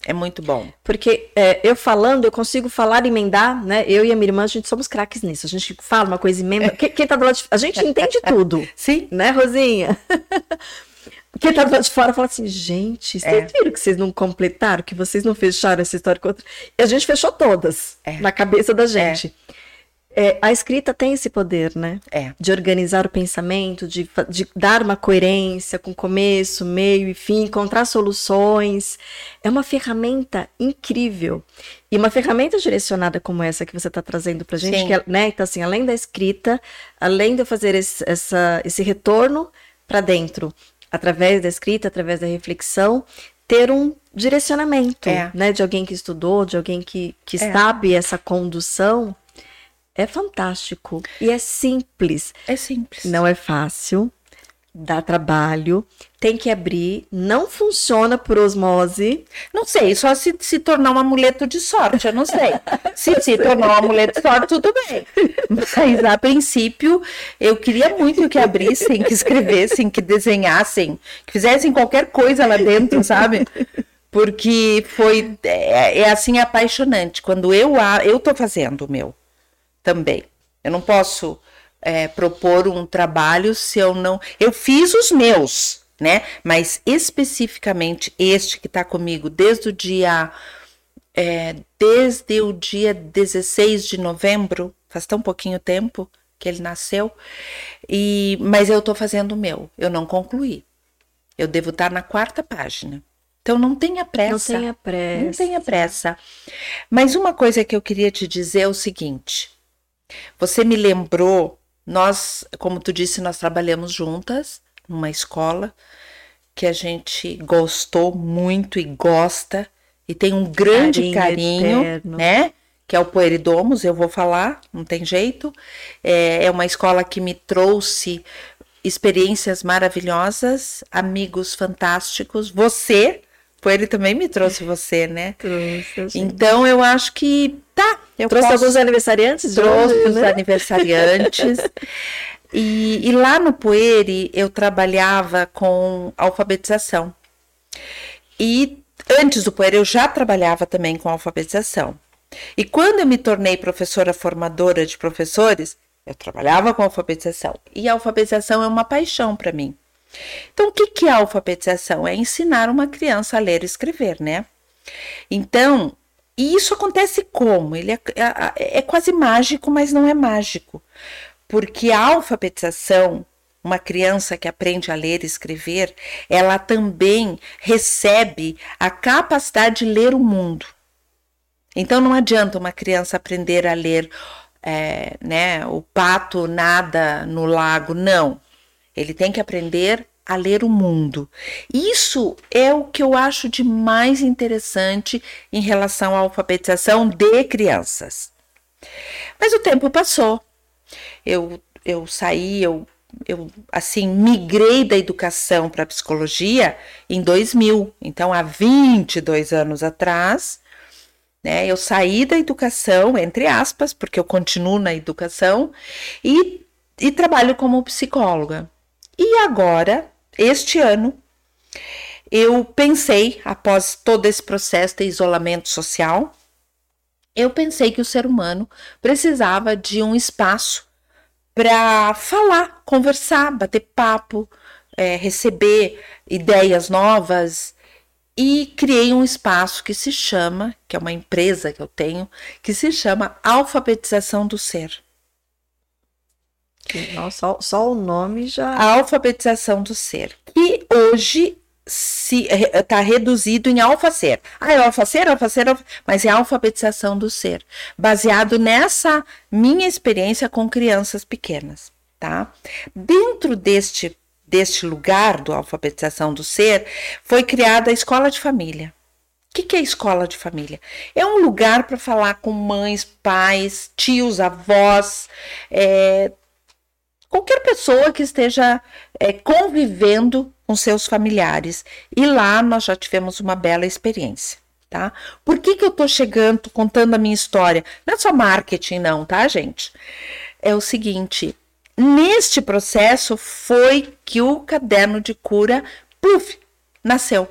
[SPEAKER 3] É muito bom.
[SPEAKER 1] Porque é, eu falando, eu consigo falar e emendar, né? Eu e a minha irmã, a gente somos craques nisso. A gente fala uma coisa e emenda. Quem, quem tá do lado de... A gente entende tudo.
[SPEAKER 3] Sim.
[SPEAKER 1] Né, Rosinha? Quem tá do lado de fora fala assim, gente, vocês
[SPEAKER 3] É.
[SPEAKER 1] viram que vocês não completaram, que vocês não fecharam essa história com outra? E a gente fechou todas
[SPEAKER 3] É.
[SPEAKER 1] na cabeça da gente. É, a escrita tem esse poder, né?
[SPEAKER 3] É.
[SPEAKER 1] De organizar o pensamento, de, de dar uma coerência com começo, meio e fim, encontrar soluções. É uma ferramenta incrível. E uma ferramenta direcionada como essa que você está trazendo para gente,
[SPEAKER 3] Sim.
[SPEAKER 1] que é, né? Então, assim, além da escrita, além de eu fazer esse, essa, esse retorno para dentro, através da escrita, através da reflexão, ter um direcionamento,
[SPEAKER 3] É.
[SPEAKER 1] né? De alguém que estudou, de alguém que, que
[SPEAKER 3] É.
[SPEAKER 1] sabe essa condução. É fantástico. E é simples.
[SPEAKER 3] É simples.
[SPEAKER 1] Não é fácil. Dá trabalho. Tem que abrir. Não funciona por osmose.
[SPEAKER 3] Não sei, só se se tornar um amuleto de sorte, eu não sei. se se tornar um amuleto de sorte, tudo bem. Mas a princípio, eu queria muito que abrissem, que escrevessem, que desenhassem, que fizessem qualquer coisa lá dentro, sabe? Porque foi é, é assim apaixonante. Quando eu eu tô fazendo o meu também. Eu não posso é, propor um trabalho se eu não. Eu fiz os meus, né? Mas especificamente este que está comigo desde o dia. é, desde o dia 16 de novembro, faz tão pouquinho tempo que ele nasceu, e mas eu estou fazendo o meu, eu não concluí. Eu devo estar na quarta página. Então não tenha pressa.
[SPEAKER 1] Não tenha pressa.
[SPEAKER 3] Não tenha pressa. Mas uma coisa que eu queria te dizer é o seguinte: você me lembrou, nós, como tu disse, nós trabalhamos juntas numa escola que a gente gostou muito e gosta e tem um grande
[SPEAKER 1] Carinho
[SPEAKER 3] carinho, né? Que é o Poeridomos, eu vou falar, não tem jeito. É, é uma escola que me trouxe experiências maravilhosas, amigos fantásticos. Você, Poeri também me trouxe você, né?
[SPEAKER 1] Trouxe.
[SPEAKER 3] Então eu acho que tá. Eu
[SPEAKER 1] Trouxe
[SPEAKER 3] posso-
[SPEAKER 1] alguns aniversariantes?
[SPEAKER 3] trouxe
[SPEAKER 1] hoje,
[SPEAKER 3] os
[SPEAKER 1] né?
[SPEAKER 3] aniversariantes. e, e lá no Poeri eu trabalhava com alfabetização. E antes do Poeri eu já trabalhava também com alfabetização. E quando eu me tornei professora formadora de professores, eu trabalhava com alfabetização. E a alfabetização é uma paixão para mim. Então, o que, que é alfabetização? É ensinar uma criança a ler e escrever, né? Então, e isso acontece como? Ele é, é- é quase mágico, mas não é mágico. Porque a alfabetização, uma criança que aprende a ler e escrever, ela também recebe a capacidade de ler o mundo. Então não adianta uma criança aprender a ler é, né, o pato nada no lago, não. Ele tem que aprender a ler o mundo. Isso é o que eu acho de mais interessante em relação à alfabetização de crianças. Mas o tempo passou. Eu, eu saí, eu, eu assim migrei da educação para a psicologia em 2000. Então, há 22 anos atrás, né, eu saí da educação, entre aspas, porque eu continuo na educação, e, e trabalho como psicóloga. E agora, este ano, eu pensei, após todo esse processo de isolamento social, eu pensei que o ser humano precisava de um espaço para falar, conversar, bater papo, é, receber ideias novas. E criei um espaço que se chama, que é uma empresa que eu tenho, que se chama Alfabetização do Ser.
[SPEAKER 1] Nossa, só, o nome já.
[SPEAKER 3] A alfabetização do ser, que hoje está reduzido em alfacer. Ah, é alfacer, alfacer, alfa- mas é a alfabetização do ser, baseado nessa minha experiência com crianças pequenas, tá? Dentro deste, deste lugar do alfabetização do ser, foi criada a escola de família. O que, que é escola de família? É um lugar para falar com mães, pais, tios, avós, é, qualquer pessoa que esteja é, convivendo com seus familiares. E lá nós já tivemos uma bela experiência, tá? Por que, que eu tô chegando, contando a minha história? Não é só marketing, não, tá, gente? É o seguinte: neste processo foi que o caderno de cura, puf, nasceu.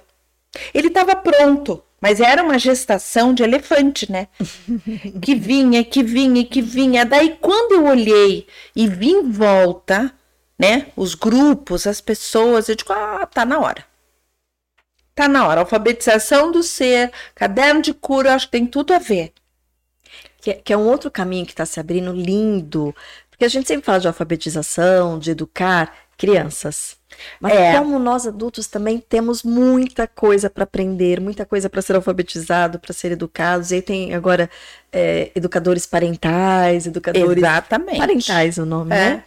[SPEAKER 3] Ele estava pronto, mas era uma gestação de elefante, né? que vinha, que vinha, que vinha. Daí, quando eu olhei e vi em volta, né, os grupos, as pessoas, eu digo, ah, tá na hora. Tá na hora. Alfabetização do ser, caderno de cura, acho que tem tudo a ver.
[SPEAKER 1] Que, que é um outro caminho que está se abrindo lindo. Porque a gente sempre fala de alfabetização, de educar crianças. Mas
[SPEAKER 3] É.
[SPEAKER 1] como nós adultos também temos muita coisa para aprender, muita coisa para ser alfabetizado, para ser educados. E aí tem agora é, educadores parentais, educadores
[SPEAKER 3] Exatamente.
[SPEAKER 1] parentais o nome,
[SPEAKER 3] É.
[SPEAKER 1] né?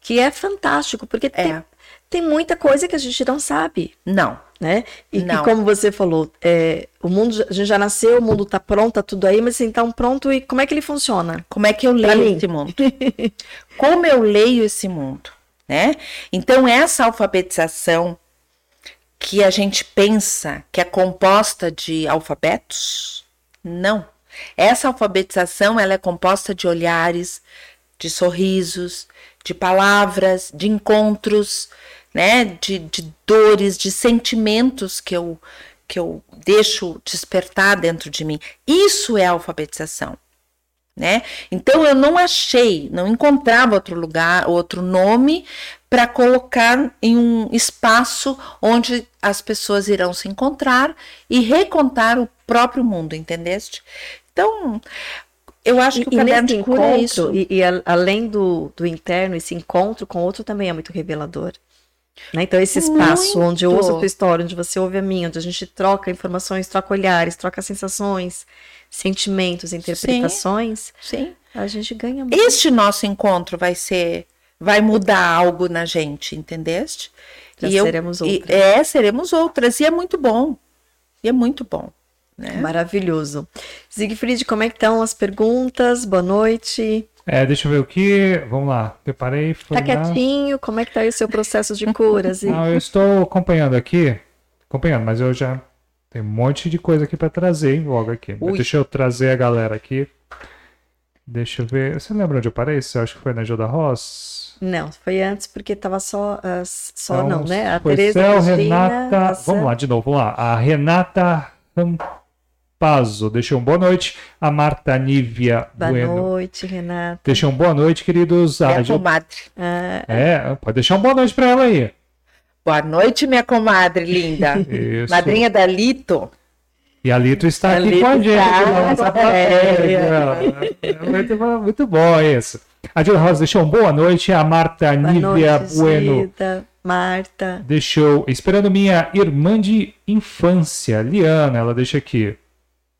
[SPEAKER 1] Que é fantástico, porque tem-
[SPEAKER 3] É.
[SPEAKER 1] tem muita coisa que a gente não sabe,
[SPEAKER 3] Não.
[SPEAKER 1] né? E, e
[SPEAKER 3] Não.
[SPEAKER 1] como você falou, é, o mundo, a gente já nasceu, o mundo tá pronto, tá tudo aí, mas então pronto, e como é que ele funciona?
[SPEAKER 3] Como é que eu leio esse mundo? Como eu leio esse mundo, né? Então essa alfabetização que a gente pensa que é composta de alfabetos, não. Essa alfabetização ela é composta de olhares, de sorrisos, de palavras, de encontros, né? De, de dores, de sentimentos que eu que eu deixo despertar dentro de mim. Isso é alfabetização né? Então eu não achei, não encontrava outro lugar, outro nome para colocar em um espaço onde as pessoas irão se encontrar e recontar o próprio mundo, entendeste? Então, eu acho que o caderno de cura é isso.
[SPEAKER 1] encontro, e, e a- além do, do interno, esse encontro com o outro também é muito revelador. Né? Então, esse espaço
[SPEAKER 3] Muito.
[SPEAKER 1] onde eu ouço a tua história, onde você ouve a minha, onde a gente troca informações, troca olhares, troca sensações, sentimentos, interpretações,
[SPEAKER 3] Sim.
[SPEAKER 1] a gente ganha muito.
[SPEAKER 3] Este nosso encontro vai ser, vai mudar algo na gente, entendeste?
[SPEAKER 1] Já
[SPEAKER 3] E eu-
[SPEAKER 1] seremos
[SPEAKER 3] e-
[SPEAKER 1] outras.
[SPEAKER 3] é, seremos outras. E é muito bom. E é muito bom. Né?
[SPEAKER 1] Maravilhoso. Siegfried, como é que estão as perguntas? Boa noite.
[SPEAKER 2] É, deixa eu ver o que. Vamos lá. Preparei. Foi
[SPEAKER 1] Tá
[SPEAKER 2] na-
[SPEAKER 1] quietinho? Como é que tá aí o seu processo de cura, Zig?
[SPEAKER 2] Não, eu estou acompanhando aqui. Acompanhando, mas eu já tenho um monte de coisa aqui para trazer em logo aqui. Deixa eu trazer a galera aqui. Deixa eu ver. Você lembra onde eu parei? Você acha que foi na Gilda Ross?
[SPEAKER 1] Não, foi antes porque tava só, ah, só
[SPEAKER 2] Então,
[SPEAKER 1] não, né? A
[SPEAKER 2] foi
[SPEAKER 1] Tereza,
[SPEAKER 2] Céu,
[SPEAKER 1] Cristina,
[SPEAKER 2] Renata.
[SPEAKER 1] nossa.
[SPEAKER 2] Vamos lá, de novo, vamos lá. A Renata Rampazzo deixou um boa noite. A Marta Nívia
[SPEAKER 1] Boa
[SPEAKER 2] Bueno
[SPEAKER 1] noite, Renata.
[SPEAKER 2] deixou um boa noite, queridos. A
[SPEAKER 3] Minha
[SPEAKER 2] Gil-
[SPEAKER 3] comadre.
[SPEAKER 1] Ah,
[SPEAKER 2] É, pode deixar um boa noite para ela aí.
[SPEAKER 3] Boa noite, minha comadre linda.
[SPEAKER 2] Isso.
[SPEAKER 3] Madrinha da Lito.
[SPEAKER 2] E a Lito está
[SPEAKER 1] A
[SPEAKER 2] aqui
[SPEAKER 1] Lito
[SPEAKER 2] com a gente.
[SPEAKER 1] é.
[SPEAKER 2] É muito, bom- muito bom isso. A Gil Rosa deixou um boa noite. A Marta
[SPEAKER 1] boa
[SPEAKER 2] Nívia
[SPEAKER 1] noite,
[SPEAKER 2] Bueno
[SPEAKER 1] Marta.
[SPEAKER 2] deixou. Esperando minha irmã de infância, Liana. Ela deixa aqui.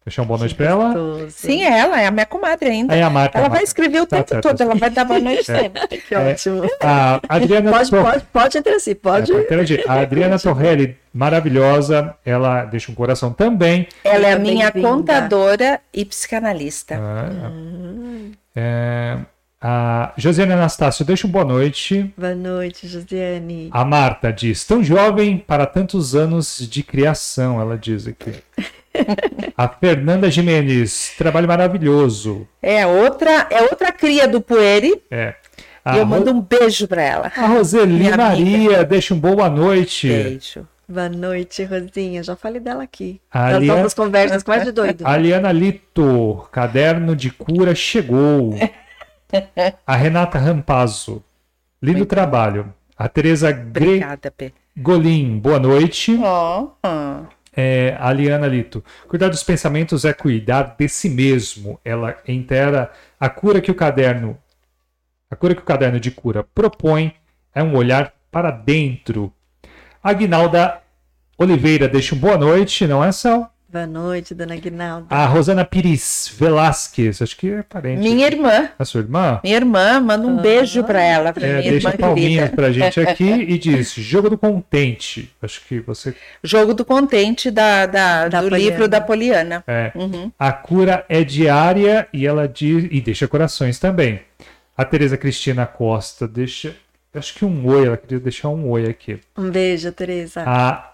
[SPEAKER 2] Deixar um boa noite para ela.
[SPEAKER 3] Sim, é ela, é a minha comadre ainda.
[SPEAKER 2] Aí a Marta.
[SPEAKER 3] Ela
[SPEAKER 2] a
[SPEAKER 3] vai
[SPEAKER 2] Marta.
[SPEAKER 3] escrever o
[SPEAKER 2] Tá
[SPEAKER 3] tempo
[SPEAKER 2] certo,
[SPEAKER 3] todo,
[SPEAKER 2] tá
[SPEAKER 3] ela vai dar boa noite sempre.
[SPEAKER 1] Que ótimo.
[SPEAKER 2] A Adriana
[SPEAKER 1] Pode,
[SPEAKER 2] Tor-
[SPEAKER 1] pode, pode interagir, pode.
[SPEAKER 2] É, pode interagir. A Adriana Torrelli, maravilhosa. Ela deixa um coração também.
[SPEAKER 3] Ela é a minha contadora e psicanalista.
[SPEAKER 2] Ah, é, a Josiane Anastácio deixa um boa noite.
[SPEAKER 1] Boa noite, Josiane.
[SPEAKER 2] A Marta diz: tão jovem para tantos anos de criação, ela diz aqui. A Fernanda Jimenez, trabalho maravilhoso.
[SPEAKER 3] É outra, é outra cria do Pueri.
[SPEAKER 2] É. A,
[SPEAKER 3] E eu
[SPEAKER 2] Ro-
[SPEAKER 3] mando um beijo pra ela.
[SPEAKER 2] a Roseli
[SPEAKER 3] minha
[SPEAKER 2] Maria deixa um boa noite.
[SPEAKER 3] Beijo.
[SPEAKER 1] Boa noite, Rosinha. Já falei dela aqui. Das
[SPEAKER 2] Liana-
[SPEAKER 1] nossas conversas com mais de doido.
[SPEAKER 2] A Liana Lito, caderno de cura chegou. A Renata Rampazzo, lindo trabalho. A Tereza
[SPEAKER 3] Obrigada, P.
[SPEAKER 2] Gregolin, boa noite.
[SPEAKER 3] Ó, ó.
[SPEAKER 2] É, a Liana Lito, cuidar dos pensamentos é cuidar de si mesmo. Ela inteira a cura que o caderno, a cura que o caderno de cura propõe é um olhar para dentro. Aguinalda Oliveira deixa um boa noite, não é, Sal?
[SPEAKER 1] Boa noite, dona Guinalda.
[SPEAKER 2] A Rosana Pires Velasquez, acho que é parente.
[SPEAKER 3] Minha irmã.
[SPEAKER 2] A sua irmã?
[SPEAKER 3] Minha irmã, manda um beijo pra ela, pra
[SPEAKER 2] É,
[SPEAKER 3] minha
[SPEAKER 2] deixa
[SPEAKER 3] irmã
[SPEAKER 2] palminhas
[SPEAKER 3] querida.
[SPEAKER 2] pra gente aqui e diz: Jogo do Contente. Acho que você.
[SPEAKER 3] Jogo do contente da, da-
[SPEAKER 1] Da
[SPEAKER 3] do
[SPEAKER 1] Poliana.
[SPEAKER 3] livro da Poliana.
[SPEAKER 2] É.
[SPEAKER 3] Uhum.
[SPEAKER 2] A cura é diária e ela diz. E deixa corações também. A Tereza Cristina Costa deixa. Acho que um oi, ela queria deixar um oi aqui.
[SPEAKER 1] Um beijo, Tereza.
[SPEAKER 2] A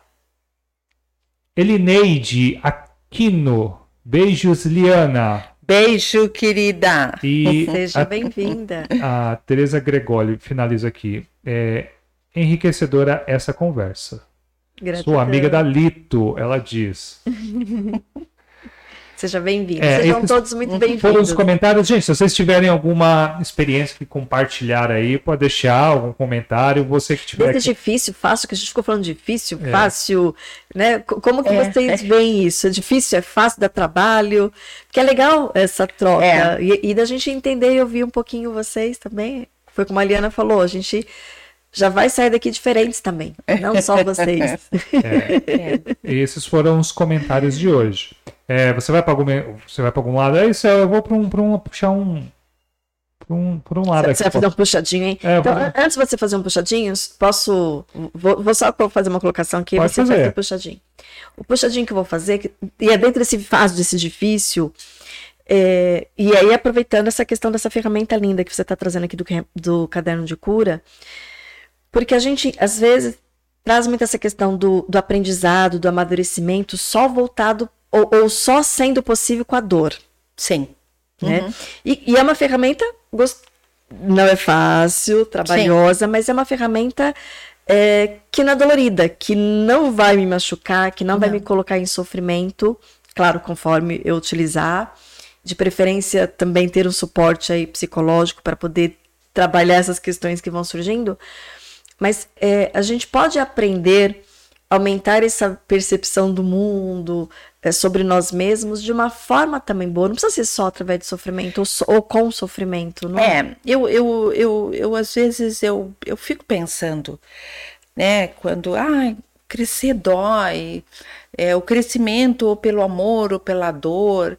[SPEAKER 2] Elineide Aquino. Beijos, Liana.
[SPEAKER 3] Beijo, querida.
[SPEAKER 2] E
[SPEAKER 1] Seja bem-vinda.
[SPEAKER 2] a Tereza Gregoli finaliza aqui. É enriquecedora essa conversa.
[SPEAKER 1] Gratidão.
[SPEAKER 2] Sua amiga da Lito, ela diz.
[SPEAKER 1] Seja bem-vindo.
[SPEAKER 2] É,
[SPEAKER 1] Sejam
[SPEAKER 2] esses
[SPEAKER 1] todos muito
[SPEAKER 2] Foram os
[SPEAKER 1] bem-vindos.
[SPEAKER 2] comentários. Gente, se vocês tiverem alguma experiência que compartilhar aí, pode deixar algum comentário. Você que tiver.
[SPEAKER 1] Desde difícil, fácil, que a gente ficou falando difícil,
[SPEAKER 2] É.
[SPEAKER 1] fácil, né? Co- Como que
[SPEAKER 3] É,
[SPEAKER 1] vocês veem isso? É difícil, é fácil, dá trabalho? Porque é legal essa troca.
[SPEAKER 3] É.
[SPEAKER 1] E, e da gente entender e ouvir um pouquinho vocês também. Foi como a Liana falou, a gente já vai sair daqui diferentes também, não só vocês.
[SPEAKER 3] É.
[SPEAKER 2] Esses foram os comentários de hoje. É, você vai para algum, você vai para algum lado? É isso. Eu vou para um, para um, puxar um, por um, por um lado.
[SPEAKER 1] Você vai fazer um puxadinho, hein?
[SPEAKER 2] É,
[SPEAKER 1] então,
[SPEAKER 2] vou...
[SPEAKER 1] antes de você fazer um puxadinho, posso. Vou, vou só fazer uma colocação aqui e você fazer. faz o puxadinho. O puxadinho que eu vou fazer, e é dentro desse fácil, desse difícil, é, e aí aproveitando essa questão dessa ferramenta linda que você está trazendo aqui do, do caderno de cura, porque a gente, às vezes, traz muito essa questão do, do aprendizado, do amadurecimento, só voltado ou, ou, só sendo possível com a dor.
[SPEAKER 3] Sim.
[SPEAKER 1] Né? Uhum. E, e, é uma ferramenta, gost... não é fácil, trabalhosa, Sim. mas é uma ferramenta é, que não é dolorida, que não vai me machucar, que não, não vai me colocar em sofrimento, claro, conforme eu utilizar. De preferência, também ter um suporte aí psicológico para poder trabalhar essas questões que vão surgindo. Mas é, a gente pode aprender, aumentar essa percepção do mundo, sobre nós mesmos, de uma forma também boa. Não precisa ser só através de sofrimento ou, so, ou com sofrimento, não
[SPEAKER 3] é? É, eu, eu, eu, eu às vezes eu, eu fico pensando, né, quando, ah, crescer dói, é, o crescimento ou pelo amor ou pela dor.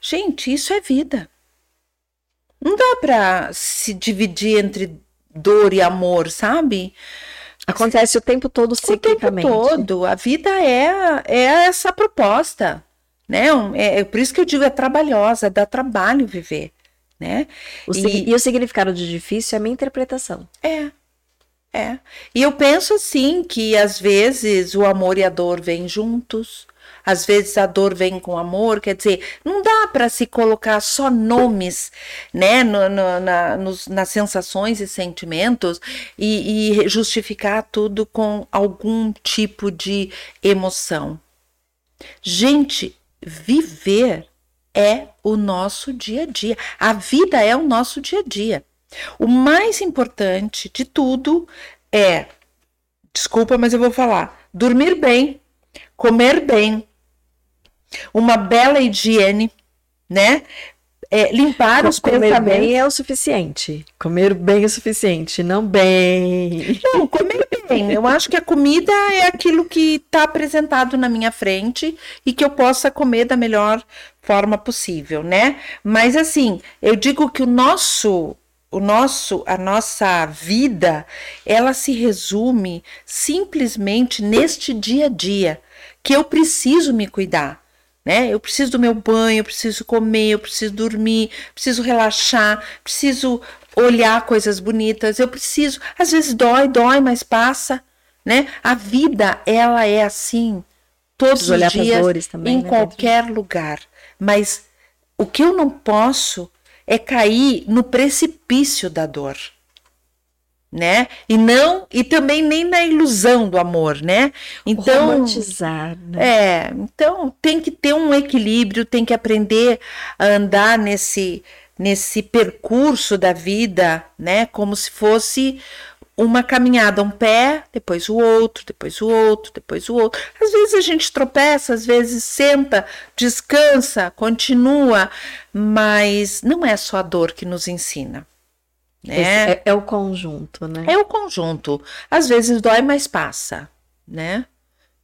[SPEAKER 3] Gente, isso é vida. Não dá para se dividir entre dor e amor, sabe?
[SPEAKER 1] Acontece o tempo todo ciclicamente.
[SPEAKER 3] O tempo todo. A vida é, é essa proposta, né? É, é por isso que eu digo, é trabalhosa, dá trabalho viver, né?
[SPEAKER 1] O e, e o significado de difícil é a minha interpretação.
[SPEAKER 3] É, é. E eu penso assim que às vezes o amor e a dor vêm juntos, às vezes a dor vem com amor, quer dizer, não dá para se colocar só nomes, né, no, no, na, nos, nas sensações e sentimentos e, e justificar tudo com algum tipo de emoção. Gente, viver é o nosso dia a dia. A vida é o nosso dia a dia. O mais importante de tudo é, desculpa, mas eu vou falar, dormir bem, comer bem, uma bela higiene, né? É, limpar os
[SPEAKER 1] comer
[SPEAKER 3] pensamentos.
[SPEAKER 1] bem é o suficiente. Comer bem é o suficiente, não bem.
[SPEAKER 3] Não, comer bem. Eu acho que a comida é aquilo que está apresentado na minha frente e que eu possa comer da melhor forma possível, né? Mas assim, eu digo que o nosso o nosso a nossa vida, ela se resume simplesmente neste dia a dia que eu preciso me cuidar né? Eu preciso do meu banho, eu preciso comer, eu preciso dormir, preciso relaxar, preciso olhar coisas bonitas, eu preciso, às vezes dói, dói, mas passa, né? A vida ela é assim todos os dias também, em né, qualquer lugar, mas o que eu não posso é cair no precipício da dor né? E não e também nem na ilusão do amor, né?
[SPEAKER 1] Então romantizar, né?
[SPEAKER 3] É, então tem que ter um equilíbrio, tem que aprender a andar nesse nesse percurso da vida, né? Como se fosse uma caminhada, um pé, depois o outro, depois o outro, depois o outro. Às vezes a gente tropeça, às vezes senta, descansa, continua, mas não é só a dor que nos ensina.
[SPEAKER 1] Né? É, é, o conjunto, né?
[SPEAKER 3] É o conjunto. Às vezes dói, mas passa, né?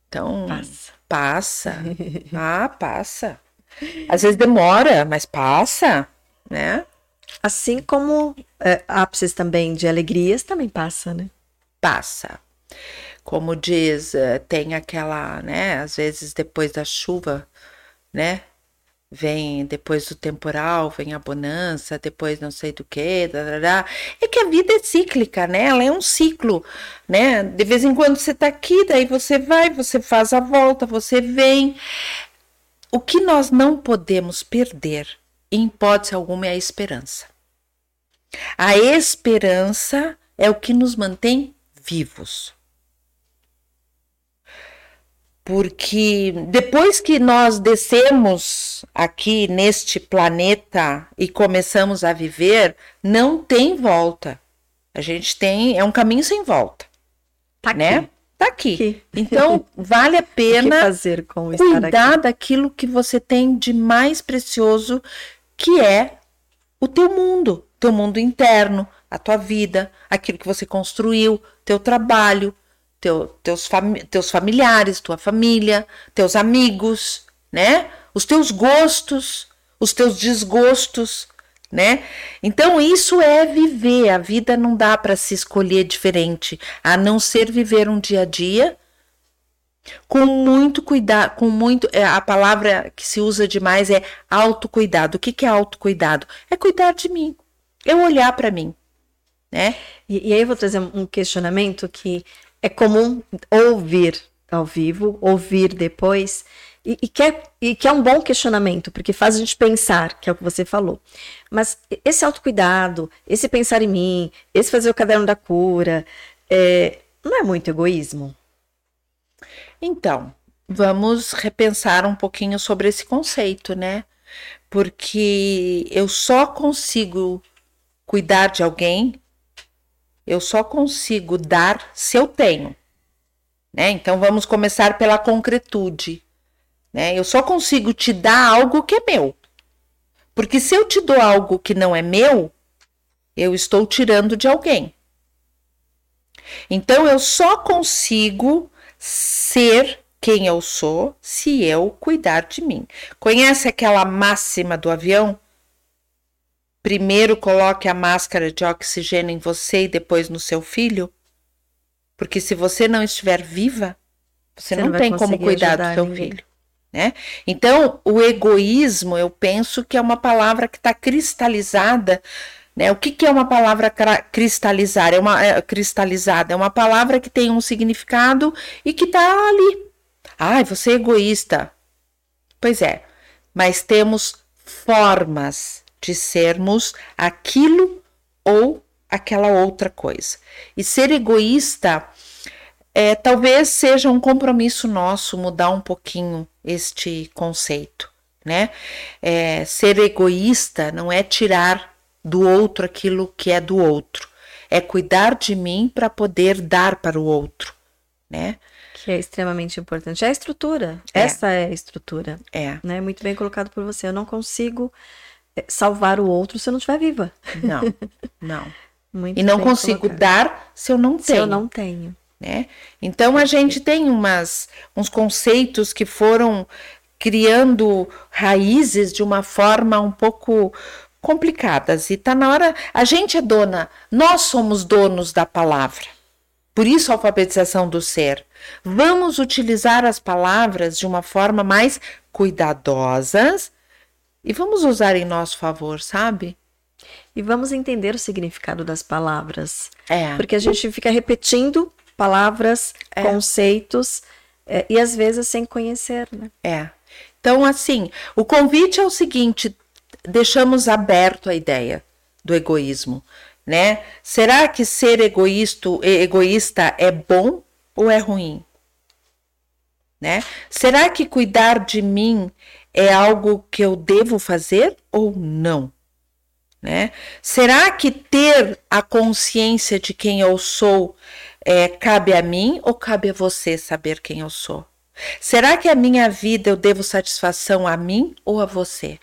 [SPEAKER 3] Então,
[SPEAKER 1] passa.
[SPEAKER 3] Passa. ah, passa. Às vezes demora, mas passa, né?
[SPEAKER 1] Assim como é, ápices também de alegrias também passa, né?
[SPEAKER 3] Passa. Como diz, é, tem aquela, né? Às vezes depois da chuva, né? Vem depois do temporal, vem a bonança, depois não sei do que, é que a vida é cíclica, né? Ela é um ciclo, né? De vez em quando você tá aqui, daí você vai, você faz a volta, você vem. O que nós não podemos perder, em hipótese alguma, é a esperança. A esperança é o que nos mantém vivos porque depois que nós descemos aqui neste planeta e começamos a viver, não tem volta. A gente tem, é um caminho sem volta.
[SPEAKER 1] Tá
[SPEAKER 3] né?
[SPEAKER 1] Aqui.
[SPEAKER 3] Tá aqui. aqui. Então, vale a pena
[SPEAKER 1] fazer com
[SPEAKER 3] cuidar daquilo que você tem de mais precioso, que é o teu mundo, teu mundo interno, a tua vida, aquilo que você construiu, teu trabalho, teu, teus, teus familiares, tua família, teus amigos, né? Os teus gostos, os teus desgostos, né? Então isso é viver. A vida não dá para se escolher diferente, a não ser viver um dia a dia com muito cuidado, com muito. É, a palavra que se usa demais é autocuidado. O que, que é autocuidado? É cuidar de mim. Eu olhar para mim. Né?
[SPEAKER 1] E, e aí eu vou trazer um questionamento que é comum ouvir ao vivo, ouvir depois, e, e, que é, e que é um bom questionamento, porque faz a gente pensar, que é o que você falou. Mas esse autocuidado, esse pensar em mim, esse fazer o caderno da cura, é, não é muito egoísmo?
[SPEAKER 3] Então, vamos repensar um pouquinho sobre esse conceito, né? Porque eu só consigo cuidar de alguém, eu só consigo dar se eu tenho. Né? Então vamos começar pela concretude. Né? Eu só consigo te dar algo que é meu. Porque se eu te dou algo que não é meu, eu estou tirando de alguém. Então eu só consigo ser quem eu sou se eu cuidar de mim. Conhece aquela máxima do avião? Primeiro coloque a máscara de oxigênio em você e depois no seu filho? Porque se você não estiver viva, você, você não, não tem como cuidar do seu ninguém. filho. Né? Então, o egoísmo, eu penso que é uma palavra que está cristalizada né? O que, que é uma palavra cristalizar? É uma é, cristalizada, é uma palavra que tem um significado e que está ali. Ai, você é egoísta. Pois é, mas temos formas de sermos aquilo ou aquela outra coisa. E ser egoísta é, talvez seja um compromisso nosso mudar um pouquinho este conceito, né? É, ser egoísta não é tirar do outro aquilo que é do outro. É cuidar de mim para poder dar para o outro, né?
[SPEAKER 1] Que é extremamente importante. É a estrutura. É. Essa é a estrutura.
[SPEAKER 3] É.
[SPEAKER 1] Né? Muito bem colocado por você. Eu não consigo salvar o outro se eu não estiver viva.
[SPEAKER 3] Não, não. Muito e não consigo colocado. dar se eu não tenho. Se
[SPEAKER 1] eu não tenho.
[SPEAKER 3] Né? Então a gente tem umas, uns conceitos que foram criando raízes de uma forma um pouco complicadas e tá na hora. A gente é dona, nós somos donos da palavra. Por isso a alfabetização do ser. Vamos utilizar as palavras de uma forma mais cuidadosas e vamos usar em nosso favor, sabe?
[SPEAKER 1] E vamos entender o significado das palavras.
[SPEAKER 3] É.
[SPEAKER 1] Porque a gente fica repetindo palavras, é. conceitos, é, e às vezes sem conhecer, né?
[SPEAKER 3] É. Então, assim, o convite é o seguinte: deixamos aberto a ideia do egoísmo, né? Será que ser egoísta, egoísta é bom ou é ruim? Né? Será que cuidar de mim é algo que eu devo fazer ou não? Né? Será que ter a consciência de quem eu sou é, cabe a mim ou cabe a você saber quem eu sou? Será que a minha vida eu devo satisfação a mim ou a você?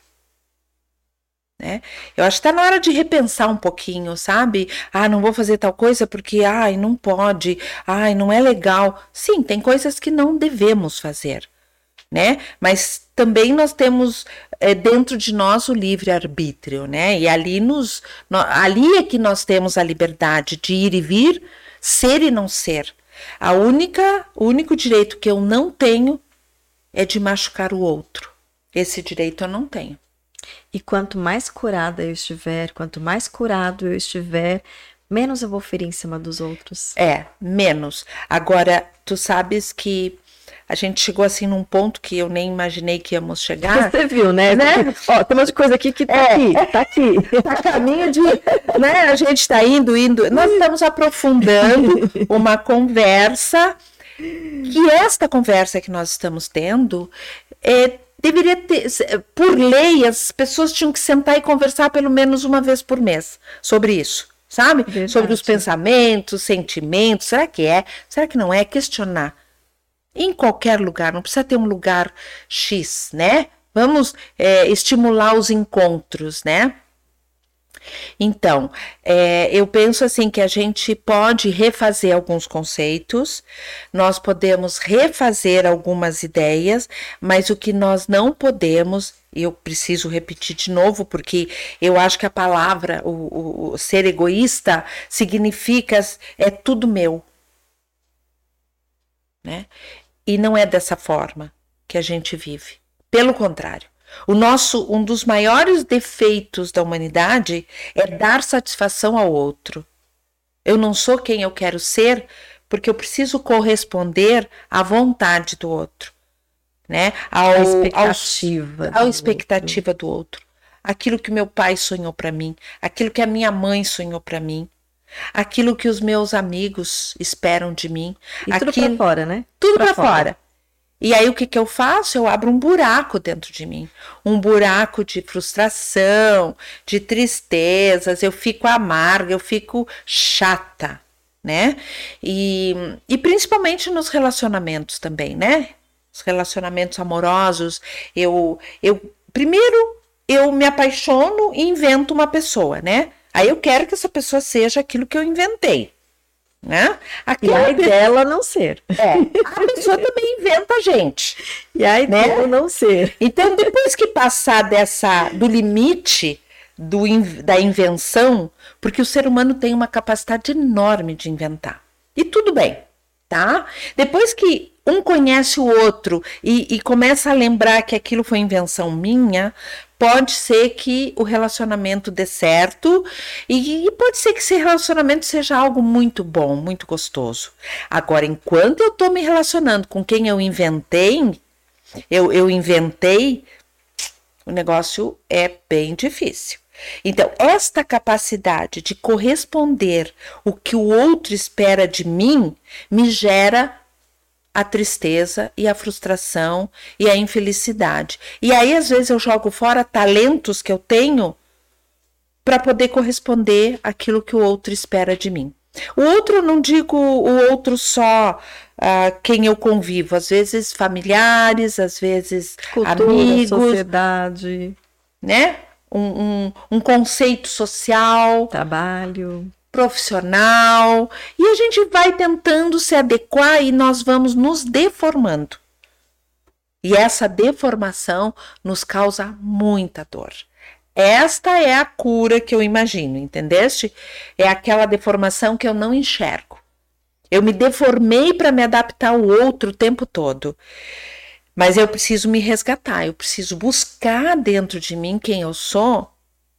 [SPEAKER 3] Né? Eu acho que está na hora de repensar um pouquinho, sabe? Ah, não vou fazer tal coisa porque, ai, não pode, ai, não é legal. Sim, tem coisas que não devemos fazer, né? Mas também nós temos é, dentro de nós o livre-arbítrio, né? E ali, nos, no, ali é que nós temos a liberdade de ir e vir, ser e não ser. A única, o único direito que eu não tenho é de machucar o outro. Esse direito eu não tenho.
[SPEAKER 1] E quanto mais curada eu estiver, quanto mais curado eu estiver, menos eu vou ferir em cima dos outros.
[SPEAKER 3] É, menos. Agora, tu sabes que a gente chegou assim num ponto que eu nem imaginei que íamos chegar.
[SPEAKER 1] Você viu, né? né? Ó, tem uma coisa aqui que tá é, aqui, tá aqui.
[SPEAKER 3] Tá caminho de, né? A gente tá indo, indo. Nós estamos aprofundando uma conversa que esta conversa que nós estamos tendo é deveria ter, por lei, as pessoas tinham que sentar e conversar pelo menos uma vez por mês sobre isso, sabe? Verdade. Sobre os pensamentos, sentimentos, será que é? Será que não é? Questionar. Em qualquer lugar, não precisa ter um lugar X, né? Vamos é, estimular os encontros, né? Então, é, eu penso assim que a gente pode refazer alguns conceitos, nós podemos refazer algumas ideias, mas o que nós não podemos, eu preciso repetir de novo, porque eu acho que a palavra, o, o, o ser egoísta, significa é tudo meu. Né? E não é dessa forma que a gente vive. Pelo contrário, o nosso um dos maiores defeitos da humanidade é dar satisfação ao outro. Eu não sou quem eu quero ser porque eu preciso corresponder à vontade do outro, né? Ao,
[SPEAKER 1] a expectativa,
[SPEAKER 3] ao, ao expectativa do outro. Aquilo que meu pai sonhou para mim, aquilo que a minha mãe sonhou para mim, aquilo que os meus amigos esperam de mim.
[SPEAKER 1] E tudo
[SPEAKER 3] aquilo,
[SPEAKER 1] para fora, né?
[SPEAKER 3] Tudo para fora. fora. E aí o que, que eu faço? Eu abro um buraco dentro de mim, um buraco de frustração, de tristezas, eu fico amarga, eu fico chata, né? E, e principalmente nos relacionamentos também, né? Os relacionamentos amorosos, eu, eu primeiro eu me apaixono e invento uma pessoa, né? Aí eu quero que essa pessoa seja aquilo que eu inventei né?
[SPEAKER 1] Aquela e a dela não ser.
[SPEAKER 3] É, a pessoa também inventa a gente.
[SPEAKER 1] E aí né? não ser.
[SPEAKER 3] Então, depois que passar dessa do limite do, da invenção, porque o ser humano tem uma capacidade enorme de inventar. E tudo bem, tá? Depois que um conhece o outro e, e começa a lembrar que aquilo foi invenção minha, pode ser que o relacionamento dê certo e, e, pode ser que esse relacionamento seja algo muito bom, muito gostoso. Agora, enquanto eu estou me relacionando com quem eu inventei, eu, eu inventei, o negócio é bem difícil. Então, esta capacidade de corresponder o que o outro espera de mim me gera a tristeza e a frustração e a infelicidade. E aí, às vezes, eu jogo fora talentos que eu tenho para poder corresponder àquilo que o outro espera de mim. O outro, não digo o outro só uh, quem eu convivo, às vezes familiares, às vezes Cultura, amigos,
[SPEAKER 1] sociedade,
[SPEAKER 3] né? Um, um, um conceito social,
[SPEAKER 1] trabalho
[SPEAKER 3] profissional, e a gente vai tentando se adequar e nós vamos nos deformando. E essa deformação nos causa muita dor. Esta é a cura que eu imagino, entendeste? É aquela deformação que eu não enxergo. Eu me deformei para me adaptar ao outro o tempo todo. Mas eu preciso me resgatar, eu preciso buscar dentro de mim quem eu sou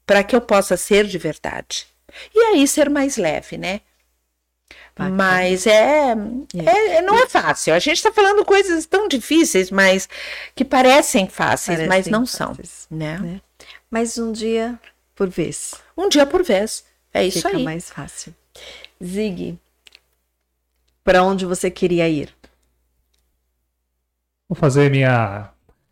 [SPEAKER 3] para que eu possa ser de verdade. E aí ser mais leve, né? Bacana. Mas é, é, é, não é fácil. A gente está falando coisas tão difíceis, mas que parecem fáceis, parecem mas não fáceis, são, né? né?
[SPEAKER 1] Mas um dia por vez.
[SPEAKER 3] Um dia por vez. É isso
[SPEAKER 1] Fica
[SPEAKER 3] aí.
[SPEAKER 1] Fica mais fácil. Zig, para onde você queria ir?
[SPEAKER 2] Vou fazer minha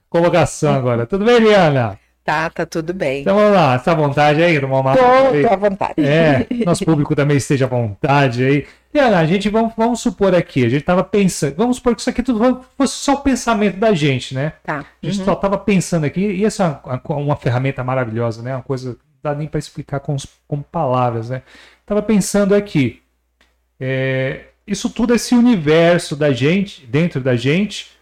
[SPEAKER 2] colocação agora. Tudo bem, Liana?
[SPEAKER 3] Tá, tá tudo bem.
[SPEAKER 2] Então vamos lá, está à vontade aí, tomar uma
[SPEAKER 3] Tô, tô à vontade.
[SPEAKER 2] É, nosso público também esteja à vontade aí. E a gente, vamos, vamos supor aqui, a gente tava pensando, vamos supor que isso aqui tudo fosse só o pensamento da gente, né?
[SPEAKER 3] Tá.
[SPEAKER 2] A gente uhum. só tava pensando aqui, e essa é uma, uma ferramenta maravilhosa, né? Uma coisa, não dá nem para explicar com, com palavras, né? Tava pensando aqui, é, isso tudo, esse universo da gente, dentro da gente,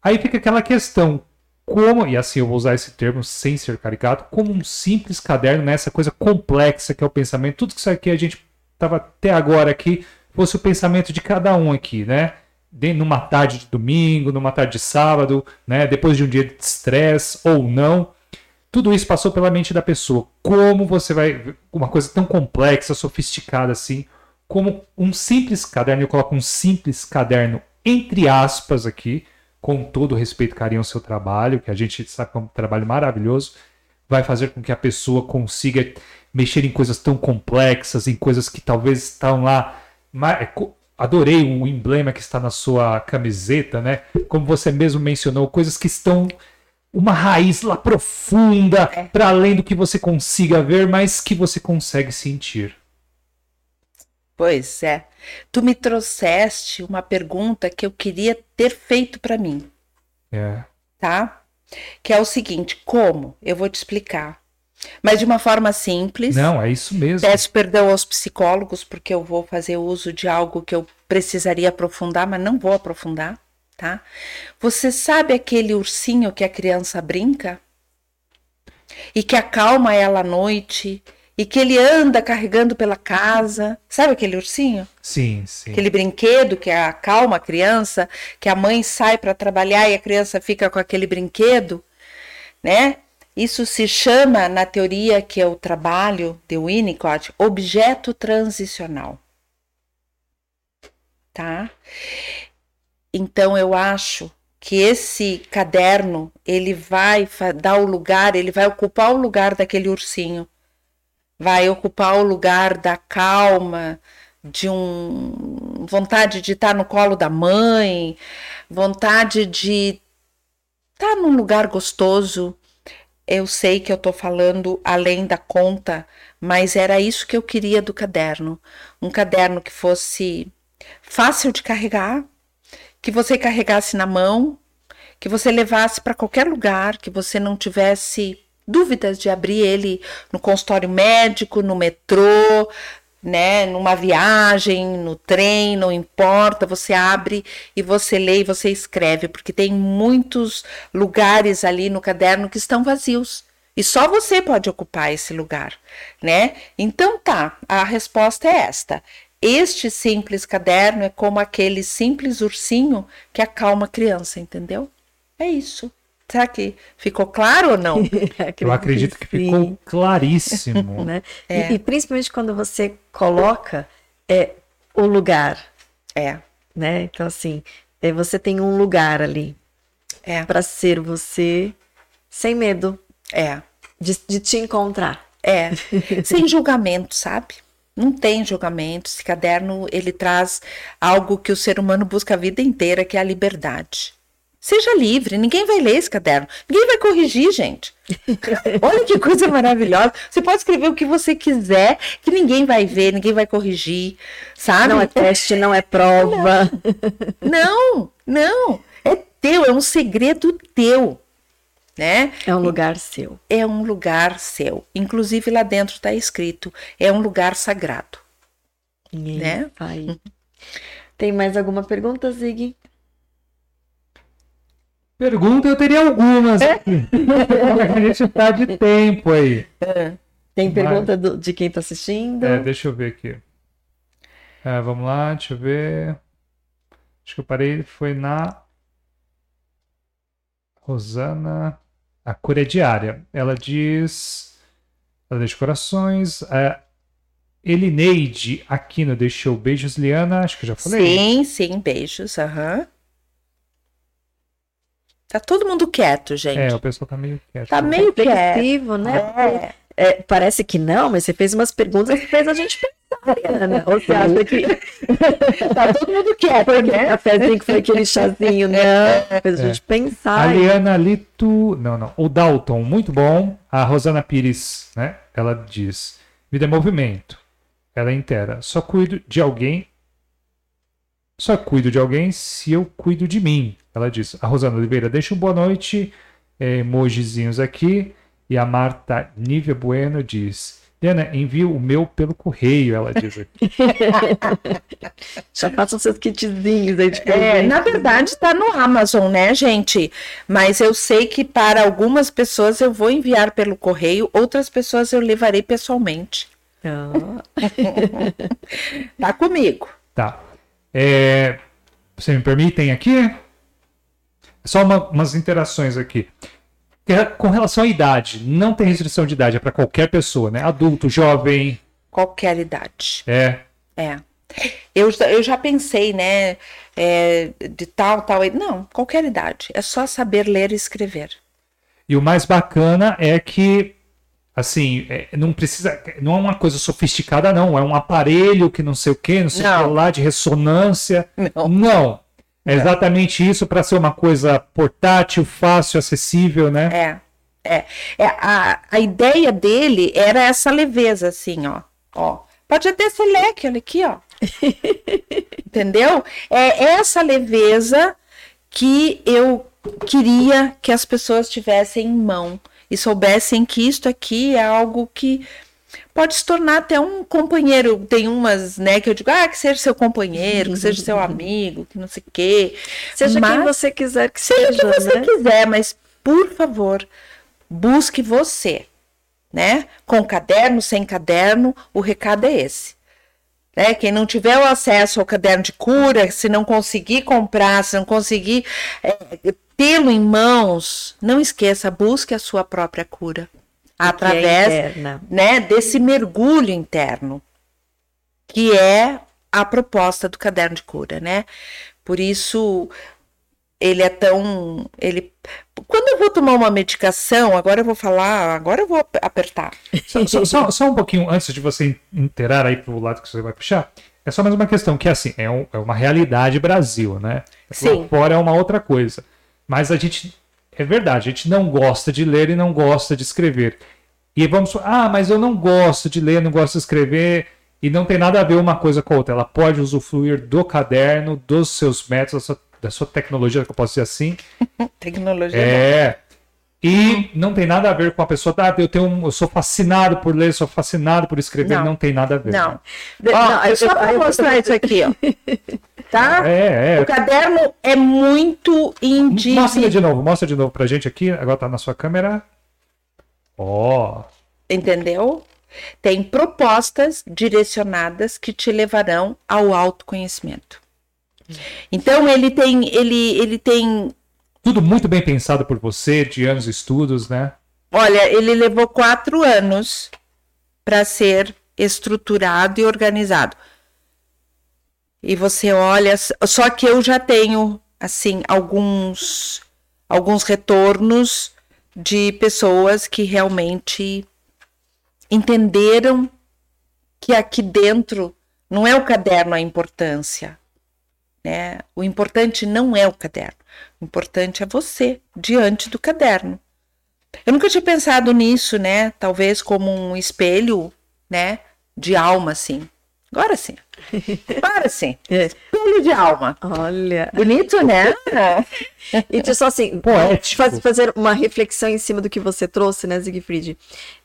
[SPEAKER 2] aí fica aquela questão, como, e assim eu vou usar esse termo sem ser caricato, como um simples caderno nessa coisa complexa que é o pensamento. Tudo que isso aqui a gente estava até agora aqui fosse o pensamento de cada um aqui, né? De, numa tarde de domingo, numa tarde de sábado, né? Depois de um dia de estresse ou não. Tudo isso passou pela mente da pessoa. Como você vai. Uma coisa tão complexa, sofisticada assim, como um simples caderno, eu coloco um simples caderno entre aspas aqui, com todo respeito e carinho ao seu trabalho, que a gente sabe que é um trabalho maravilhoso, vai fazer com que a pessoa consiga mexer em coisas tão complexas, em coisas que talvez estão lá. É, adorei o emblema que está na sua camiseta, né? Como você mesmo mencionou, coisas que estão uma raiz lá profunda, é. para além do que você consiga ver, mas que você consegue sentir.
[SPEAKER 3] Pois é. Tu me trouxeste uma pergunta que eu queria ter feito para mim.
[SPEAKER 2] É.
[SPEAKER 3] Tá? Que é o seguinte: como? Eu vou te explicar. Mas de uma forma simples.
[SPEAKER 2] Não, é isso mesmo.
[SPEAKER 3] Peço perdão aos psicólogos, porque eu vou fazer uso de algo que eu precisaria aprofundar, mas não vou aprofundar, tá? Você sabe aquele ursinho que a criança brinca? E que acalma ela à noite? E que ele anda carregando pela casa? Sabe aquele ursinho?
[SPEAKER 2] Sim, sim.
[SPEAKER 3] Aquele brinquedo que acalma a criança, que a mãe sai para trabalhar e a criança fica com aquele brinquedo, né? Isso se chama, na teoria que eu trabalho, de Winnicott, objeto transicional. Tá? Então eu acho que esse caderno, ele vai dar o lugar, ele vai ocupar o lugar daquele ursinho. Vai ocupar o lugar da calma, de um vontade de estar no colo da mãe, vontade de estar num lugar gostoso, eu sei que eu estou falando além da conta, mas era isso que eu queria do caderno. Um caderno que fosse fácil de carregar, que você carregasse na mão, que você levasse para qualquer lugar, que você não tivesse dúvidas de abrir ele no consultório médico, no metrô, né, numa viagem, no trem, não importa, você abre e você lê e você escreve, porque tem muitos lugares ali no caderno que estão vazios. E só você pode ocupar esse lugar, né? Então tá, a resposta é esta. Este simples caderno é como aquele simples ursinho que acalma a criança, entendeu? É isso. Será que ficou claro ou não?
[SPEAKER 2] Eu acredito que ficou claríssimo.
[SPEAKER 1] né? É. E, e, principalmente quando você coloca é, o lugar.
[SPEAKER 3] É.
[SPEAKER 1] Né? Então, assim, é, você tem um lugar ali.
[SPEAKER 3] É.
[SPEAKER 1] Para ser você sem medo.
[SPEAKER 3] É.
[SPEAKER 1] De, de te encontrar.
[SPEAKER 3] É. sem julgamento, sabe? Não tem julgamento. Esse caderno, ele traz algo que o ser humano busca a vida inteira, que é a liberdade. Seja livre, ninguém vai ler esse caderno, ninguém vai corrigir, gente. Olha que coisa maravilhosa. Você pode escrever o que você quiser, que ninguém vai ver, ninguém vai corrigir, sabe?
[SPEAKER 1] Não é teste, não é prova.
[SPEAKER 3] Não, não. É teu, é um segredo teu. Né?
[SPEAKER 1] É um lugar seu.
[SPEAKER 3] É um lugar seu. Inclusive lá dentro está escrito: é um lugar sagrado.
[SPEAKER 1] Ninguém né? vai. Tem mais alguma pergunta, Zig?
[SPEAKER 2] Pergunta, eu teria algumas. É? a gente tá de tempo aí.
[SPEAKER 1] É. Tem pergunta do, de quem tá assistindo?
[SPEAKER 2] É, deixa eu ver aqui. É, vamos lá, deixa eu ver. Acho que eu parei, foi na Rosana. A cura é diária. Ela diz. Ela deixa corações. É, Elineide Aquino deixou beijos, Liana. Acho que eu já falei.
[SPEAKER 3] Sim, sim, beijos. Aham. Uhum. Tá todo mundo quieto, gente.
[SPEAKER 2] É, o pessoal tá meio quieto.
[SPEAKER 3] Tá meio
[SPEAKER 1] reflexivo, né? É. É, parece que não, mas você fez umas perguntas que fez a gente pensar, Ana. Ou você acha que
[SPEAKER 3] tá todo mundo quieto,
[SPEAKER 1] foi né? cafezinho que foi aquele chazinho, não. Fez a gente pensar.
[SPEAKER 2] A Liana Lito, não, não. O Dalton, muito bom. A Rosana Pires, né? Ela diz: vida é movimento. Ela é inteira. Só cuido de alguém. Só cuido de alguém se eu cuido de mim. Ela diz: A Rosana Oliveira deixa um boa noite, é, emojizinhos aqui. E a Marta Nívia Bueno diz: Diana, envio o meu pelo correio, ela diz aqui.
[SPEAKER 1] Já façam seus kitzinhos aí de
[SPEAKER 3] é, Na verdade, está no Amazon, né, gente? Mas eu sei que para algumas pessoas eu vou enviar pelo correio, outras pessoas eu levarei pessoalmente.
[SPEAKER 1] Oh.
[SPEAKER 3] tá comigo.
[SPEAKER 2] Tá. É, você me permitem aqui? Só uma, umas interações aqui. Com relação à idade, não tem restrição de idade, é para qualquer pessoa, né? Adulto, jovem.
[SPEAKER 3] Qualquer idade.
[SPEAKER 2] É.
[SPEAKER 3] É. Eu, eu já pensei, né? É, de tal, tal. Não, qualquer idade. É só saber ler e escrever.
[SPEAKER 2] E o mais bacana é que, assim, é, não precisa. Não é uma coisa sofisticada, não. É um aparelho que não sei o que, não sei o que lá, de ressonância.
[SPEAKER 3] Não.
[SPEAKER 2] Não. É exatamente isso para ser uma coisa portátil, fácil, acessível, né?
[SPEAKER 3] É. É, é a, a ideia dele era essa leveza, assim, ó. ó. Pode até ser leque, olha aqui, ó. Entendeu? É essa leveza que eu queria que as pessoas tivessem em mão. E soubessem que isto aqui é algo que pode se tornar até um companheiro. Tem umas, né, que eu digo, ah, que seja seu companheiro, que seja seu amigo, que não sei o quê.
[SPEAKER 1] Seja
[SPEAKER 3] mas,
[SPEAKER 1] quem você quiser que
[SPEAKER 3] seja.
[SPEAKER 1] Seja
[SPEAKER 3] quem você
[SPEAKER 1] né?
[SPEAKER 3] quiser, mas por favor, busque você, né? Com caderno, sem caderno, o recado é esse. Né? Quem não tiver o acesso ao caderno de cura, se não conseguir comprar, se não conseguir é, tê-lo em mãos, não esqueça, busque a sua própria cura através
[SPEAKER 1] é
[SPEAKER 3] né, desse mergulho interno, que é a proposta do caderno de cura, né? Por isso ele é tão, ele quando eu vou tomar uma medicação, agora eu vou falar, agora eu vou apertar.
[SPEAKER 2] Só, só, só, só um pouquinho antes de você inteirar aí pro lado que você vai puxar. É só mais uma questão que assim é, um, é uma realidade Brasil, né?
[SPEAKER 3] Sim.
[SPEAKER 2] Lá fora é uma outra coisa. Mas a gente é verdade, a gente não gosta de ler e não gosta de escrever. E vamos, ah, mas eu não gosto de ler, não gosto de escrever, e não tem nada a ver uma coisa com a outra. Ela pode usufruir do caderno, dos seus métodos, da sua, da sua tecnologia, que eu posso dizer assim.
[SPEAKER 3] Tecnologia.
[SPEAKER 2] É. E não tem nada a ver com a pessoa, ah, eu, tenho um, eu sou fascinado por ler, sou fascinado por escrever, não,
[SPEAKER 3] Não.
[SPEAKER 2] tem nada a ver.
[SPEAKER 3] Não.
[SPEAKER 2] né?
[SPEAKER 3] Ó,
[SPEAKER 1] Não, eu-
[SPEAKER 3] só para
[SPEAKER 1] eu-
[SPEAKER 3] mostrar isso aqui, ó. Tá?
[SPEAKER 2] É,
[SPEAKER 3] O
[SPEAKER 2] é.
[SPEAKER 3] caderno é muito
[SPEAKER 2] Mostra
[SPEAKER 3] individual.
[SPEAKER 2] de novo, mostra de novo pra gente aqui. Agora tá na sua câmera. Ó.
[SPEAKER 3] entendeu? Tem propostas direcionadas que te levarão ao autoconhecimento. Então ele tem, ele, ele tem,
[SPEAKER 2] tudo muito bem pensado por você, de anos de estudos, né?
[SPEAKER 3] olha, ele levou quatro anos para ser estruturado e organizado. E você olha, só que eu já tenho assim alguns alguns retornos de pessoas que realmente entenderam que aqui dentro não é o caderno a importância, né? O importante não é o caderno, o importante é você diante do caderno. Eu nunca tinha pensado nisso, né? Talvez como um espelho, né? De alma, assim. Agora sim. Agora sim.
[SPEAKER 1] É.
[SPEAKER 3] Espelho de alma.
[SPEAKER 1] Olha.
[SPEAKER 3] Bonito, né?
[SPEAKER 1] E só assim,
[SPEAKER 2] Poético.
[SPEAKER 1] faz- fazer uma reflexão em cima do que você trouxe, né, Siegfried?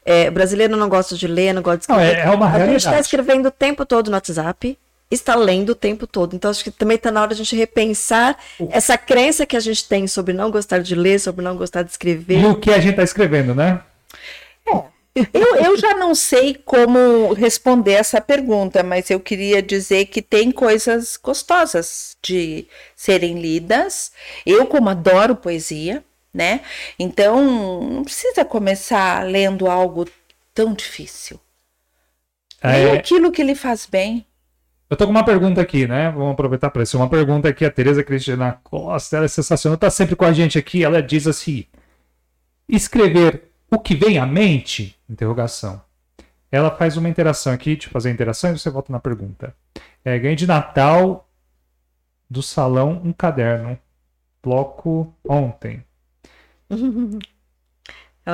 [SPEAKER 1] É, o brasileiro não gosta de ler, não gosta de
[SPEAKER 2] Não,
[SPEAKER 1] escrever.
[SPEAKER 2] é- é uma
[SPEAKER 1] A gente está
[SPEAKER 2] realidade.
[SPEAKER 1] escrevendo o tempo todo no WhatsApp, está lendo o tempo todo. Então, acho que também está na hora de a gente repensar essa crença que a gente tem sobre não gostar de ler, sobre não gostar de escrever.
[SPEAKER 2] E o que a gente tá escrevendo, né?
[SPEAKER 3] Eu, eu já não sei como responder essa pergunta, mas eu queria dizer que tem coisas gostosas de serem lidas. Eu, como adoro poesia, né? Então, não precisa começar lendo algo tão difícil. Leia
[SPEAKER 2] É,
[SPEAKER 3] aquilo que lhe faz bem.
[SPEAKER 2] Eu tô com uma pergunta aqui, né? Vamos aproveitar para isso. Uma pergunta aqui, a Tereza Cristina Costa, ela é sensacional, tá sempre com a gente aqui. Ela diz assim: escrever o que vem à mente? Interrogação. Ela faz uma interação aqui, de fazer a interação e você volta na pergunta. É, ganhei de Natal do salão um caderno. Bloco ontem.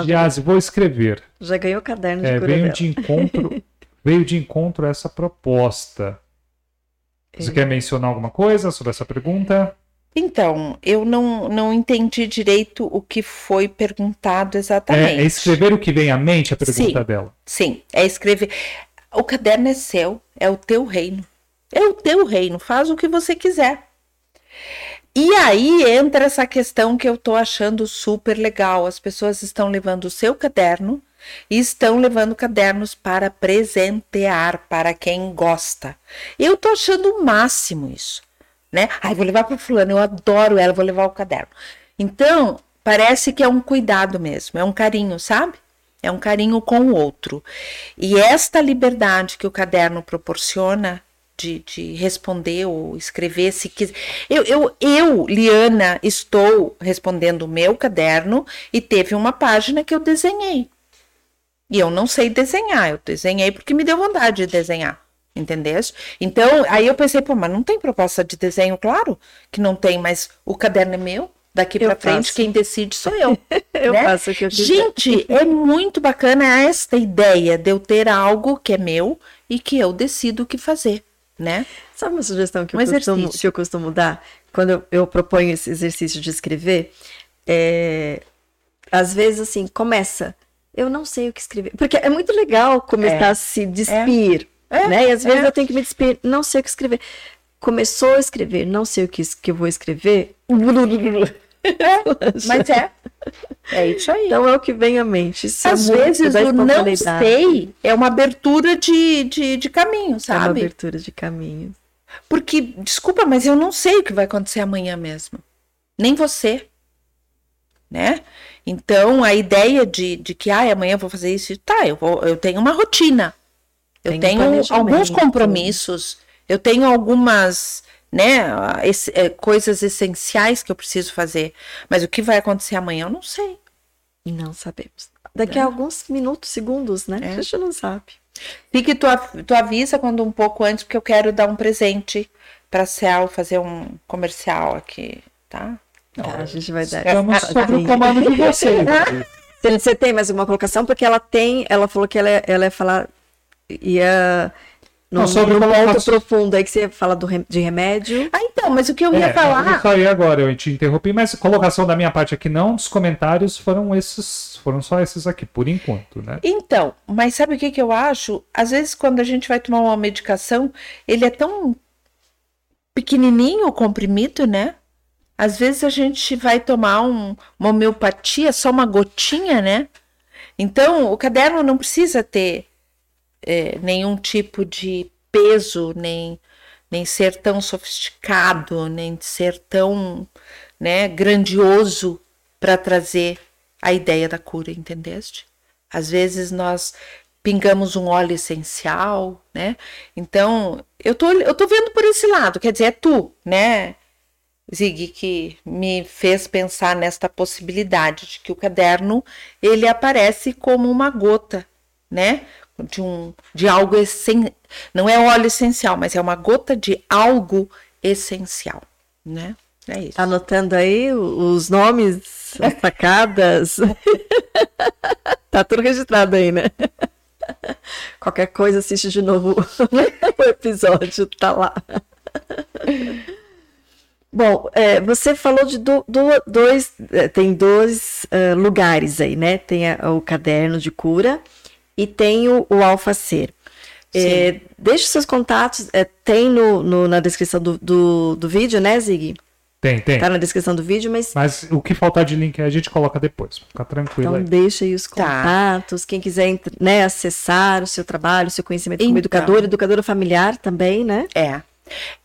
[SPEAKER 2] Giase, vou escrever.
[SPEAKER 1] já ganhou o caderno de
[SPEAKER 2] É, veio
[SPEAKER 1] dela.
[SPEAKER 2] de encontro, veio de encontro essa proposta. Você
[SPEAKER 1] É.
[SPEAKER 2] quer mencionar alguma coisa sobre essa pergunta?
[SPEAKER 3] Então, eu não, não entendi direito o que foi perguntado
[SPEAKER 2] É,
[SPEAKER 3] exatamente.
[SPEAKER 2] é escrever o que vem à mente, a pergunta
[SPEAKER 3] Sim.
[SPEAKER 2] dela.
[SPEAKER 3] Sim, é escrever. O caderno é seu, é o teu reino. É o teu reino, faz o que você quiser. E aí entra essa questão que eu tô achando super legal. As pessoas estão levando o seu caderno e estão levando cadernos para presentear para quem gosta. Eu tô achando o máximo isso, né? Ai, vou levar para fulano, eu adoro ela, vou levar o caderno. Então, parece que é um cuidado mesmo, é um carinho, sabe? É um carinho com o outro. E esta liberdade que o caderno proporciona de, de responder ou escrever, se quiser. Eu, eu, eu, Liana, estou respondendo o meu caderno e teve uma página que eu desenhei. E eu não sei desenhar, eu desenhei porque me deu vontade de desenhar. Entendeste? Então, aí eu pensei, pô, mas não tem proposta de desenho, claro que não tem, mas o caderno é meu, daqui para frente
[SPEAKER 1] faço.
[SPEAKER 3] quem decide sou eu.
[SPEAKER 1] Eu
[SPEAKER 3] né?
[SPEAKER 1] faço o que eu quiser.
[SPEAKER 3] Gente, é muito bacana esta ideia de eu ter algo que é meu e que eu decido o que fazer, né?
[SPEAKER 1] Sabe uma sugestão que,
[SPEAKER 3] Um
[SPEAKER 1] eu, costumo, que eu costumo dar quando eu, eu proponho esse exercício de escrever? É, às vezes assim, começa. Eu não sei o que escrever. Porque é muito legal começar
[SPEAKER 3] É.
[SPEAKER 1] a se despir,
[SPEAKER 3] É,
[SPEAKER 1] né? E às vezes
[SPEAKER 3] é.
[SPEAKER 1] eu tenho que me despir, não sei o que escrever. Começou a escrever, não sei o que, que eu vou escrever.
[SPEAKER 3] Mas é. É isso aí.
[SPEAKER 1] Então é o que vem à mente. Isso
[SPEAKER 3] Às
[SPEAKER 1] é
[SPEAKER 3] vezes o não sei é uma abertura de, de, de caminho,
[SPEAKER 1] É uma
[SPEAKER 3] sabe?
[SPEAKER 1] abertura de caminho.
[SPEAKER 3] Porque, desculpa, mas eu não sei o que vai acontecer amanhã mesmo. Nem você. Né? Então, a ideia de, de que ah, amanhã eu vou fazer isso, tá, eu, vou, eu tenho uma rotina. Eu
[SPEAKER 1] Tem
[SPEAKER 3] tenho alguns compromissos, eu tenho algumas né, esse- é, coisas essenciais que eu preciso fazer. Mas o que vai acontecer amanhã, eu não sei.
[SPEAKER 1] Não sabemos. Daqui a alguns minutos, segundos, né?
[SPEAKER 3] É.
[SPEAKER 1] A gente não sabe.
[SPEAKER 3] Fique tu, tu avisa quando um pouco antes, porque eu quero dar um presente para Cel fazer um comercial aqui, tá?
[SPEAKER 1] Tá, a gente vai dar.
[SPEAKER 2] Estamos sob o comando de vocês.
[SPEAKER 1] Você, você tem mais alguma colocação? Porque ela tem, ela falou que ela, é- ela ia falar, ia num,
[SPEAKER 2] Não, sobre
[SPEAKER 1] num ponto
[SPEAKER 2] colocação-
[SPEAKER 1] profundo aí que você ia falar do, de remédio.
[SPEAKER 3] Ah, então, mas o que eu ia
[SPEAKER 2] É, eu
[SPEAKER 3] falar.
[SPEAKER 2] saí agora, eu te interrompi, mas colocação da minha parte aqui não, dos comentários foram esses, foram só esses aqui, por enquanto, né?
[SPEAKER 3] Então, mas sabe o que, que eu acho? Às vezes, quando a gente vai tomar uma medicação, ele é tão pequenininho o comprimido, né? Às vezes a gente vai tomar um- uma homeopatia, só uma gotinha, né? Então, o caderno não precisa ter é, nenhum tipo de peso, nem, nem ser tão sofisticado, nem ser tão né, grandioso para trazer a ideia da cura, entendeste? Às vezes nós pingamos um óleo essencial, né? Então, eu tô, eu tô vendo por esse lado, quer dizer, é tu, né, Zig, que me fez pensar nesta possibilidade de que o caderno, ele aparece como uma gota, né? De, um, de algo essen... não é óleo essencial, mas é uma gota de algo essencial, né? É isso.
[SPEAKER 1] Anotando aí os nomes, as sacadas. tá tudo registrado aí, né? Qualquer coisa, assiste de novo o episódio, tá lá. Bom, é, você falou de do- do- dois, é, tem dois é, lugares aí, né? Tem a- o caderno de cura e tem o, o Alfa Ser. É, deixe seus contatos, é, tem no, no- na descrição do, do, do vídeo, né, Zig?
[SPEAKER 2] Tem, tem.
[SPEAKER 1] Tá na descrição do vídeo, mas
[SPEAKER 2] Mas o que faltar de link a gente coloca depois, fica tranquilo
[SPEAKER 1] então
[SPEAKER 2] aí.
[SPEAKER 1] deixa aí os
[SPEAKER 3] Tá.
[SPEAKER 1] contatos, quem quiser né, acessar o seu trabalho, o seu conhecimento como
[SPEAKER 3] Então.
[SPEAKER 1] educadora, educadora familiar também, né?
[SPEAKER 3] É.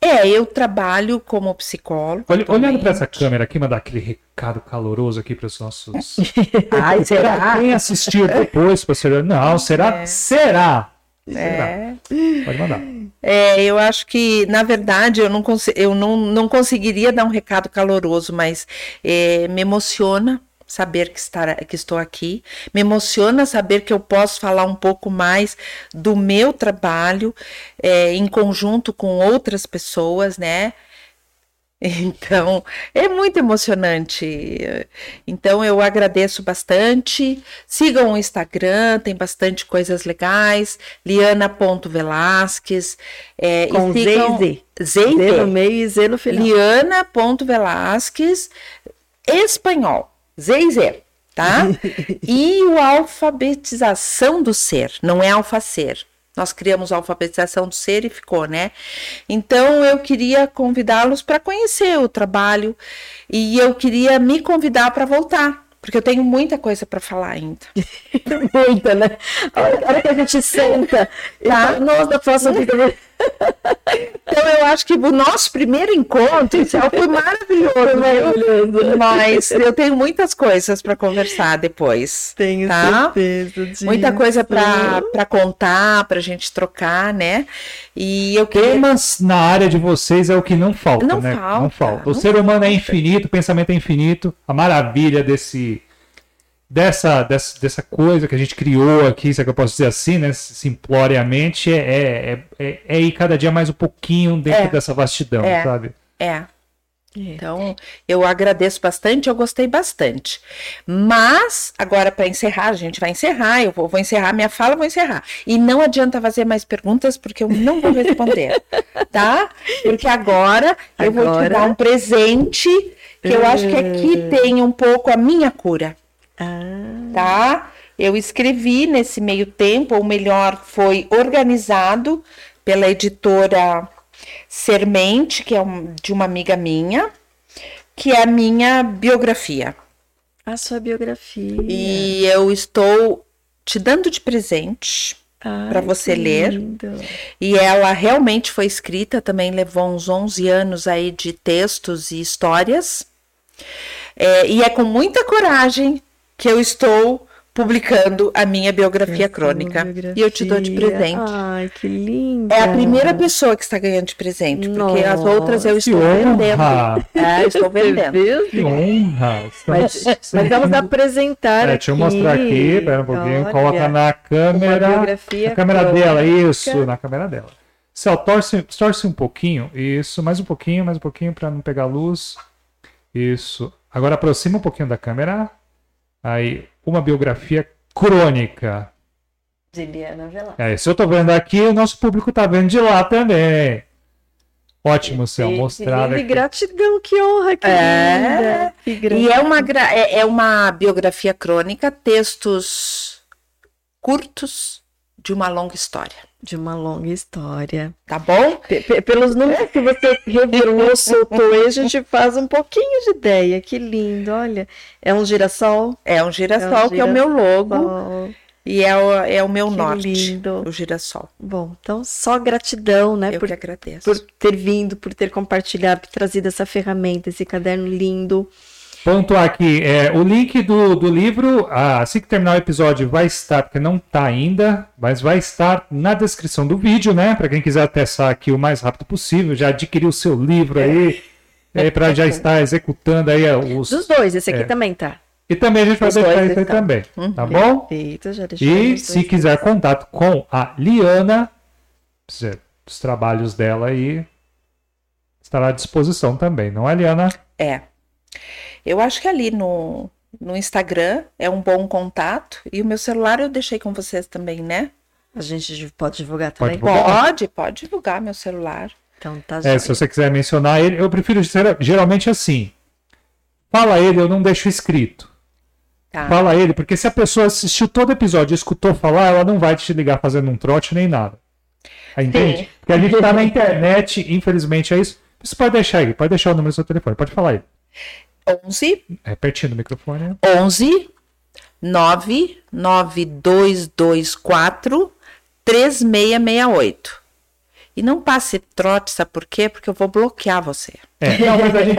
[SPEAKER 3] É, eu trabalho como psicólogo.
[SPEAKER 2] Olha- olhando para essa câmera aqui, mandar aquele recado caloroso aqui para os nossos.
[SPEAKER 3] Ai, será?
[SPEAKER 2] Quem assistiu depois, professor? Não, será? Será? Será?
[SPEAKER 3] É.
[SPEAKER 2] Pode mandar.
[SPEAKER 3] É, eu acho que, na verdade, eu não, eu não, não conseguiria dar um recado caloroso, mas é, me emociona saber que, estar, que estou aqui, me emociona saber que eu posso falar um pouco mais do meu trabalho é, em conjunto com outras pessoas, né? Então, é muito emocionante. Então, eu agradeço bastante. Sigam o Instagram, tem bastante coisas legais. Liana.velasquez. É, e
[SPEAKER 1] Com Z
[SPEAKER 3] sigam-
[SPEAKER 1] e Z.
[SPEAKER 3] Z e
[SPEAKER 1] Z
[SPEAKER 3] Z.
[SPEAKER 1] no meio e Z no final.
[SPEAKER 3] Liana.velasquez, espanhol. Z e Z, tá? e o alfabetização do ser, não é alfacer. Nós criamos a alfabetização do ser e ficou, né? Então eu queria convidá-los para conhecer o trabalho e eu queria me convidar para voltar, porque eu tenho muita coisa para falar ainda.
[SPEAKER 1] Muita, né? A hora, que a gente senta, tá? Nossa, próxima vida.
[SPEAKER 3] Então eu acho que o nosso primeiro encontro Céu, foi maravilhoso,
[SPEAKER 1] Maravilhoso.
[SPEAKER 3] mas eu tenho muitas coisas para conversar depois.
[SPEAKER 1] Tenho
[SPEAKER 3] tá?
[SPEAKER 1] certeza disso.
[SPEAKER 3] Muita coisa para contar, para a gente trocar, né? E eu queria.
[SPEAKER 2] Temas na área de vocês é o que não falta,
[SPEAKER 3] Não
[SPEAKER 2] né?
[SPEAKER 3] falta,
[SPEAKER 2] não falta. O
[SPEAKER 3] não
[SPEAKER 2] ser humano é infinito, o pensamento é infinito. A maravilha desse dessa, dessa, dessa coisa que a gente criou aqui, se é que eu posso dizer assim, né? Simploriamente, é, é, é, é ir cada dia mais um pouquinho dentro
[SPEAKER 3] É.
[SPEAKER 2] dessa vastidão,
[SPEAKER 3] É.
[SPEAKER 2] sabe?
[SPEAKER 3] É. Então, eu agradeço bastante, eu gostei bastante. Mas, agora para encerrar, a gente vai encerrar, eu vou, vou encerrar minha fala, vou encerrar. E não adianta fazer mais perguntas, porque eu não vou responder, tá? Porque agora, eu vou te
[SPEAKER 1] Agora?
[SPEAKER 3] dar um presente, que eu acho que aqui tem um pouco a minha cura.
[SPEAKER 1] Ah,
[SPEAKER 3] tá? Eu escrevi nesse meio tempo, ou melhor, foi organizado pela editora Sermente, que é um- de uma amiga minha, que é a minha biografia.
[SPEAKER 1] a sua biografia.
[SPEAKER 3] E eu estou te dando de presente. Pra você ler.
[SPEAKER 1] lindo.
[SPEAKER 3] E ela realmente foi escrita, também levou uns 11 anos aí de textos e histórias. É, e é com muita coragem que eu estou publicando a minha biografia
[SPEAKER 1] Essa
[SPEAKER 3] crônica.
[SPEAKER 1] biografia.
[SPEAKER 3] E eu te dou de presente.
[SPEAKER 1] Ai, que linda.
[SPEAKER 3] É a primeira pessoa que está ganhando de presente, porque as
[SPEAKER 1] Nossa,
[SPEAKER 3] outras eu estou
[SPEAKER 2] honra!
[SPEAKER 3] vendendo. É, estou vendendo.
[SPEAKER 2] Que honra!
[SPEAKER 1] Mas, mas vamos apresentar
[SPEAKER 2] É,
[SPEAKER 1] aqui.
[SPEAKER 2] deixa eu mostrar aqui, pera um pouquinho,
[SPEAKER 1] Olha,
[SPEAKER 2] coloca na câmera. Na câmera
[SPEAKER 1] crônica.
[SPEAKER 2] dela, isso, na câmera dela. Céu, torce, torce um pouquinho, isso, mais um pouquinho, mais um pouquinho para não pegar luz. Isso. Agora aproxima um pouquinho da câmera. Aí, uma biografia crônica.
[SPEAKER 1] De Liana Velar.
[SPEAKER 2] É, se eu tô vendo aqui, o nosso público tá vendo de lá também. Ótimo, Céu, mostrar
[SPEAKER 1] E
[SPEAKER 2] aqui.
[SPEAKER 1] gratidão, que honra, que
[SPEAKER 3] É.
[SPEAKER 1] linda. Que
[SPEAKER 3] E é uma, é, é uma biografia crônica, textos curtos de uma longa história.
[SPEAKER 1] De uma longa história.
[SPEAKER 3] Tá bom?
[SPEAKER 1] Pe- pe- pelos números que você revelou, soltou aí, a gente faz um pouquinho de ideia. Que lindo, olha. É um girassol.
[SPEAKER 3] É um girassol,
[SPEAKER 1] É um
[SPEAKER 3] que é o meu logo
[SPEAKER 1] Sol.
[SPEAKER 3] e é o, é o meu
[SPEAKER 1] Que
[SPEAKER 3] norte.
[SPEAKER 1] lindo.
[SPEAKER 3] O girassol.
[SPEAKER 1] Bom, então só gratidão, né?
[SPEAKER 3] Eu
[SPEAKER 1] por
[SPEAKER 3] que agradeço.
[SPEAKER 1] por ter vindo, por ter compartilhado, por trazido essa ferramenta, esse caderno lindo.
[SPEAKER 2] Pontuar aqui, é, o link do, do livro, assim que terminar o episódio, vai estar, porque não está ainda, mas vai estar na descrição do vídeo, né? Para quem quiser acessar aqui o mais rápido possível, já adquirir o seu livro aí, para já estar executando aí os.
[SPEAKER 1] Dos dois, esse aqui
[SPEAKER 2] É.
[SPEAKER 1] também tá.
[SPEAKER 2] E também a gente vai
[SPEAKER 3] Os
[SPEAKER 2] deixar
[SPEAKER 3] dois
[SPEAKER 2] isso aí
[SPEAKER 3] estão.
[SPEAKER 2] também,
[SPEAKER 1] Uhum.
[SPEAKER 2] tá bom?
[SPEAKER 1] Perfeito, já deixou.
[SPEAKER 2] E se
[SPEAKER 1] dois.
[SPEAKER 2] quiser contato com a Liana, os trabalhos dela aí estará à disposição também, não é, Liana?
[SPEAKER 3] É. Eu acho que ali no, no Instagram é um bom contato. E o meu celular eu deixei com vocês também, né?
[SPEAKER 1] A gente pode divulgar
[SPEAKER 2] Pode
[SPEAKER 1] também?
[SPEAKER 2] divulgar.
[SPEAKER 3] Pode, pode divulgar meu celular.
[SPEAKER 1] Então tá
[SPEAKER 2] É, se você quiser mencionar ele, eu prefiro ser- geralmente assim. Fala ele, eu não deixo escrito.
[SPEAKER 3] Tá.
[SPEAKER 2] Fala ele, porque se a pessoa assistiu todo o episódio e escutou falar, ela não vai te ligar fazendo um trote nem nada. Aí, Entende?
[SPEAKER 3] Sim.
[SPEAKER 2] Porque a gente tá na internet, infelizmente é isso. Você pode deixar aí, pode deixar o número do seu telefone, pode falar aí.
[SPEAKER 3] 11
[SPEAKER 2] É pertinho do microfone.
[SPEAKER 3] 11 99224 3668. E não passe trote, sabe por quê? Porque eu vou bloquear você.
[SPEAKER 2] É, não, mas a gente.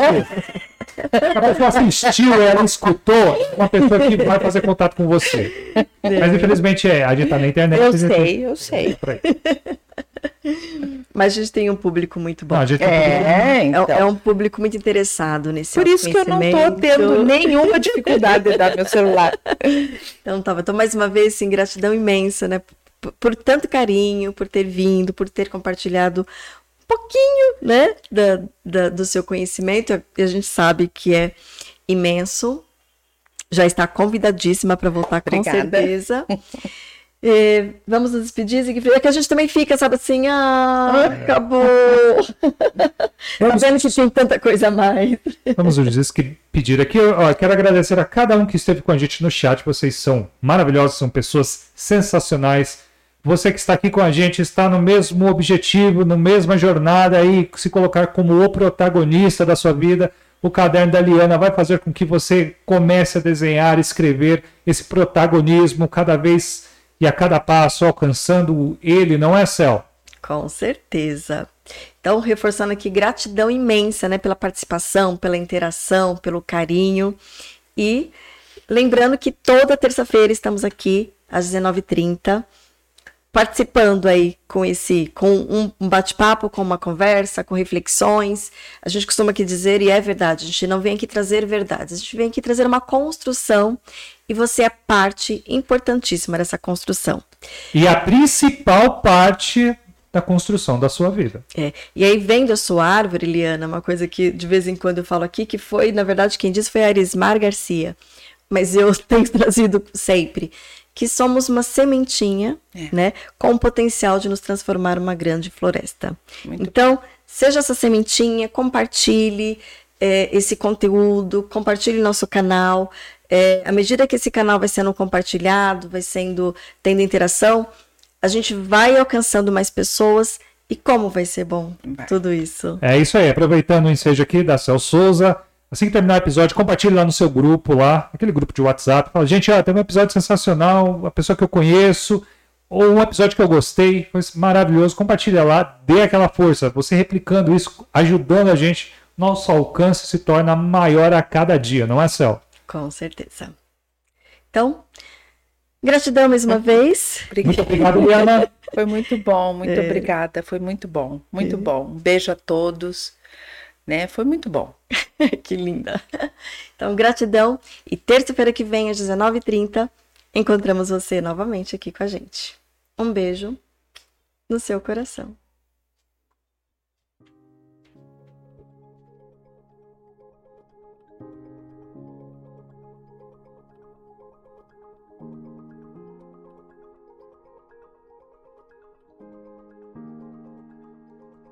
[SPEAKER 2] A pessoa assistiu, ela escutou, é uma pessoa que vai fazer contato com você. Mas infelizmente é, a gente tá na internet.
[SPEAKER 3] Eu sei, eu sei.
[SPEAKER 2] Aí.
[SPEAKER 1] Mas a gente tem um público muito bom.
[SPEAKER 2] Não, a gente tá
[SPEAKER 3] É,
[SPEAKER 1] É,
[SPEAKER 3] então.
[SPEAKER 1] é um público muito interessado nesse
[SPEAKER 3] Por isso que eu não
[SPEAKER 1] autoconhecimento.
[SPEAKER 3] tendo nenhuma dificuldade de dar meu celular.
[SPEAKER 1] Então, tava. Então, mais uma vez, sim, gratidão imensa, né? Por, por tanto carinho, por ter vindo, por ter compartilhado um pouquinho, né, da, da- do seu conhecimento. E a gente sabe que é imenso. Já está convidadíssima para voltar, com
[SPEAKER 3] Obrigada.
[SPEAKER 1] certeza. É, vamos nos despedir, Zigfried. É que a gente também fica, sabe assim, ah, acabou. tá vendo que tem tanta coisa a mais.
[SPEAKER 2] Vamos nos despedir aqui. Ó, quero agradecer a cada um que esteve com a gente no chat. Vocês são maravilhosos, são pessoas sensacionais. Você que está aqui com a gente está no mesmo objetivo, na mesma jornada aí, se colocar como o protagonista da sua vida. O caderno da Liana vai fazer com que você comece a desenhar, escrever esse protagonismo cada vez e a cada passo, alcançando ele, não é, Céu?
[SPEAKER 1] Com certeza. Então, reforçando aqui, gratidão imensa, né, pela participação, pela interação, pelo carinho. E lembrando que toda terça-feira estamos aqui às 19h30, participando aí com esse, com um bate-papo, com uma conversa, com reflexões. A gente costuma aqui dizer, e é verdade, a gente não vem aqui trazer verdades, a gente vem aqui trazer uma construção e você é parte importantíssima dessa construção.
[SPEAKER 2] E a principal parte da construção da sua vida.
[SPEAKER 1] É, e aí vendo a sua árvore, Liana, uma coisa que de vez em quando eu falo aqui, que foi, na verdade, quem disse foi a Arismar Garcia, mas eu tenho trazido sempre, que somos uma sementinha,
[SPEAKER 3] É.
[SPEAKER 1] né, com o potencial de nos transformar uma grande floresta.
[SPEAKER 3] Muito
[SPEAKER 1] então, seja essa sementinha, compartilhe é, esse conteúdo, compartilhe nosso canal, é, à medida que esse canal vai sendo compartilhado, vai sendo tendo interação, a gente vai alcançando mais pessoas e como vai ser bom vai. tudo isso.
[SPEAKER 2] É isso aí, aproveitando o ensejo aqui da Cel Souza, assim que terminar o episódio, compartilhe lá no seu grupo lá, aquele grupo de WhatsApp, fala, gente, ó, tem um episódio sensacional, uma pessoa que eu conheço, ou um episódio que eu gostei, foi maravilhoso, compartilha lá, dê aquela força, você replicando isso, ajudando a gente, nosso alcance se torna maior a cada dia, não é, Cel?
[SPEAKER 1] Com certeza. Então, gratidão mais uma vez.
[SPEAKER 2] Muito obrigado, Liana.
[SPEAKER 3] Foi muito bom, muito é. obrigada. Foi muito bom, muito é. bom. Um beijo a todos. Né? Foi muito bom.
[SPEAKER 1] que linda. Então, gratidão. E terça-feira que vem, às 19h30, encontramos você novamente aqui com a gente. Um beijo no seu coração.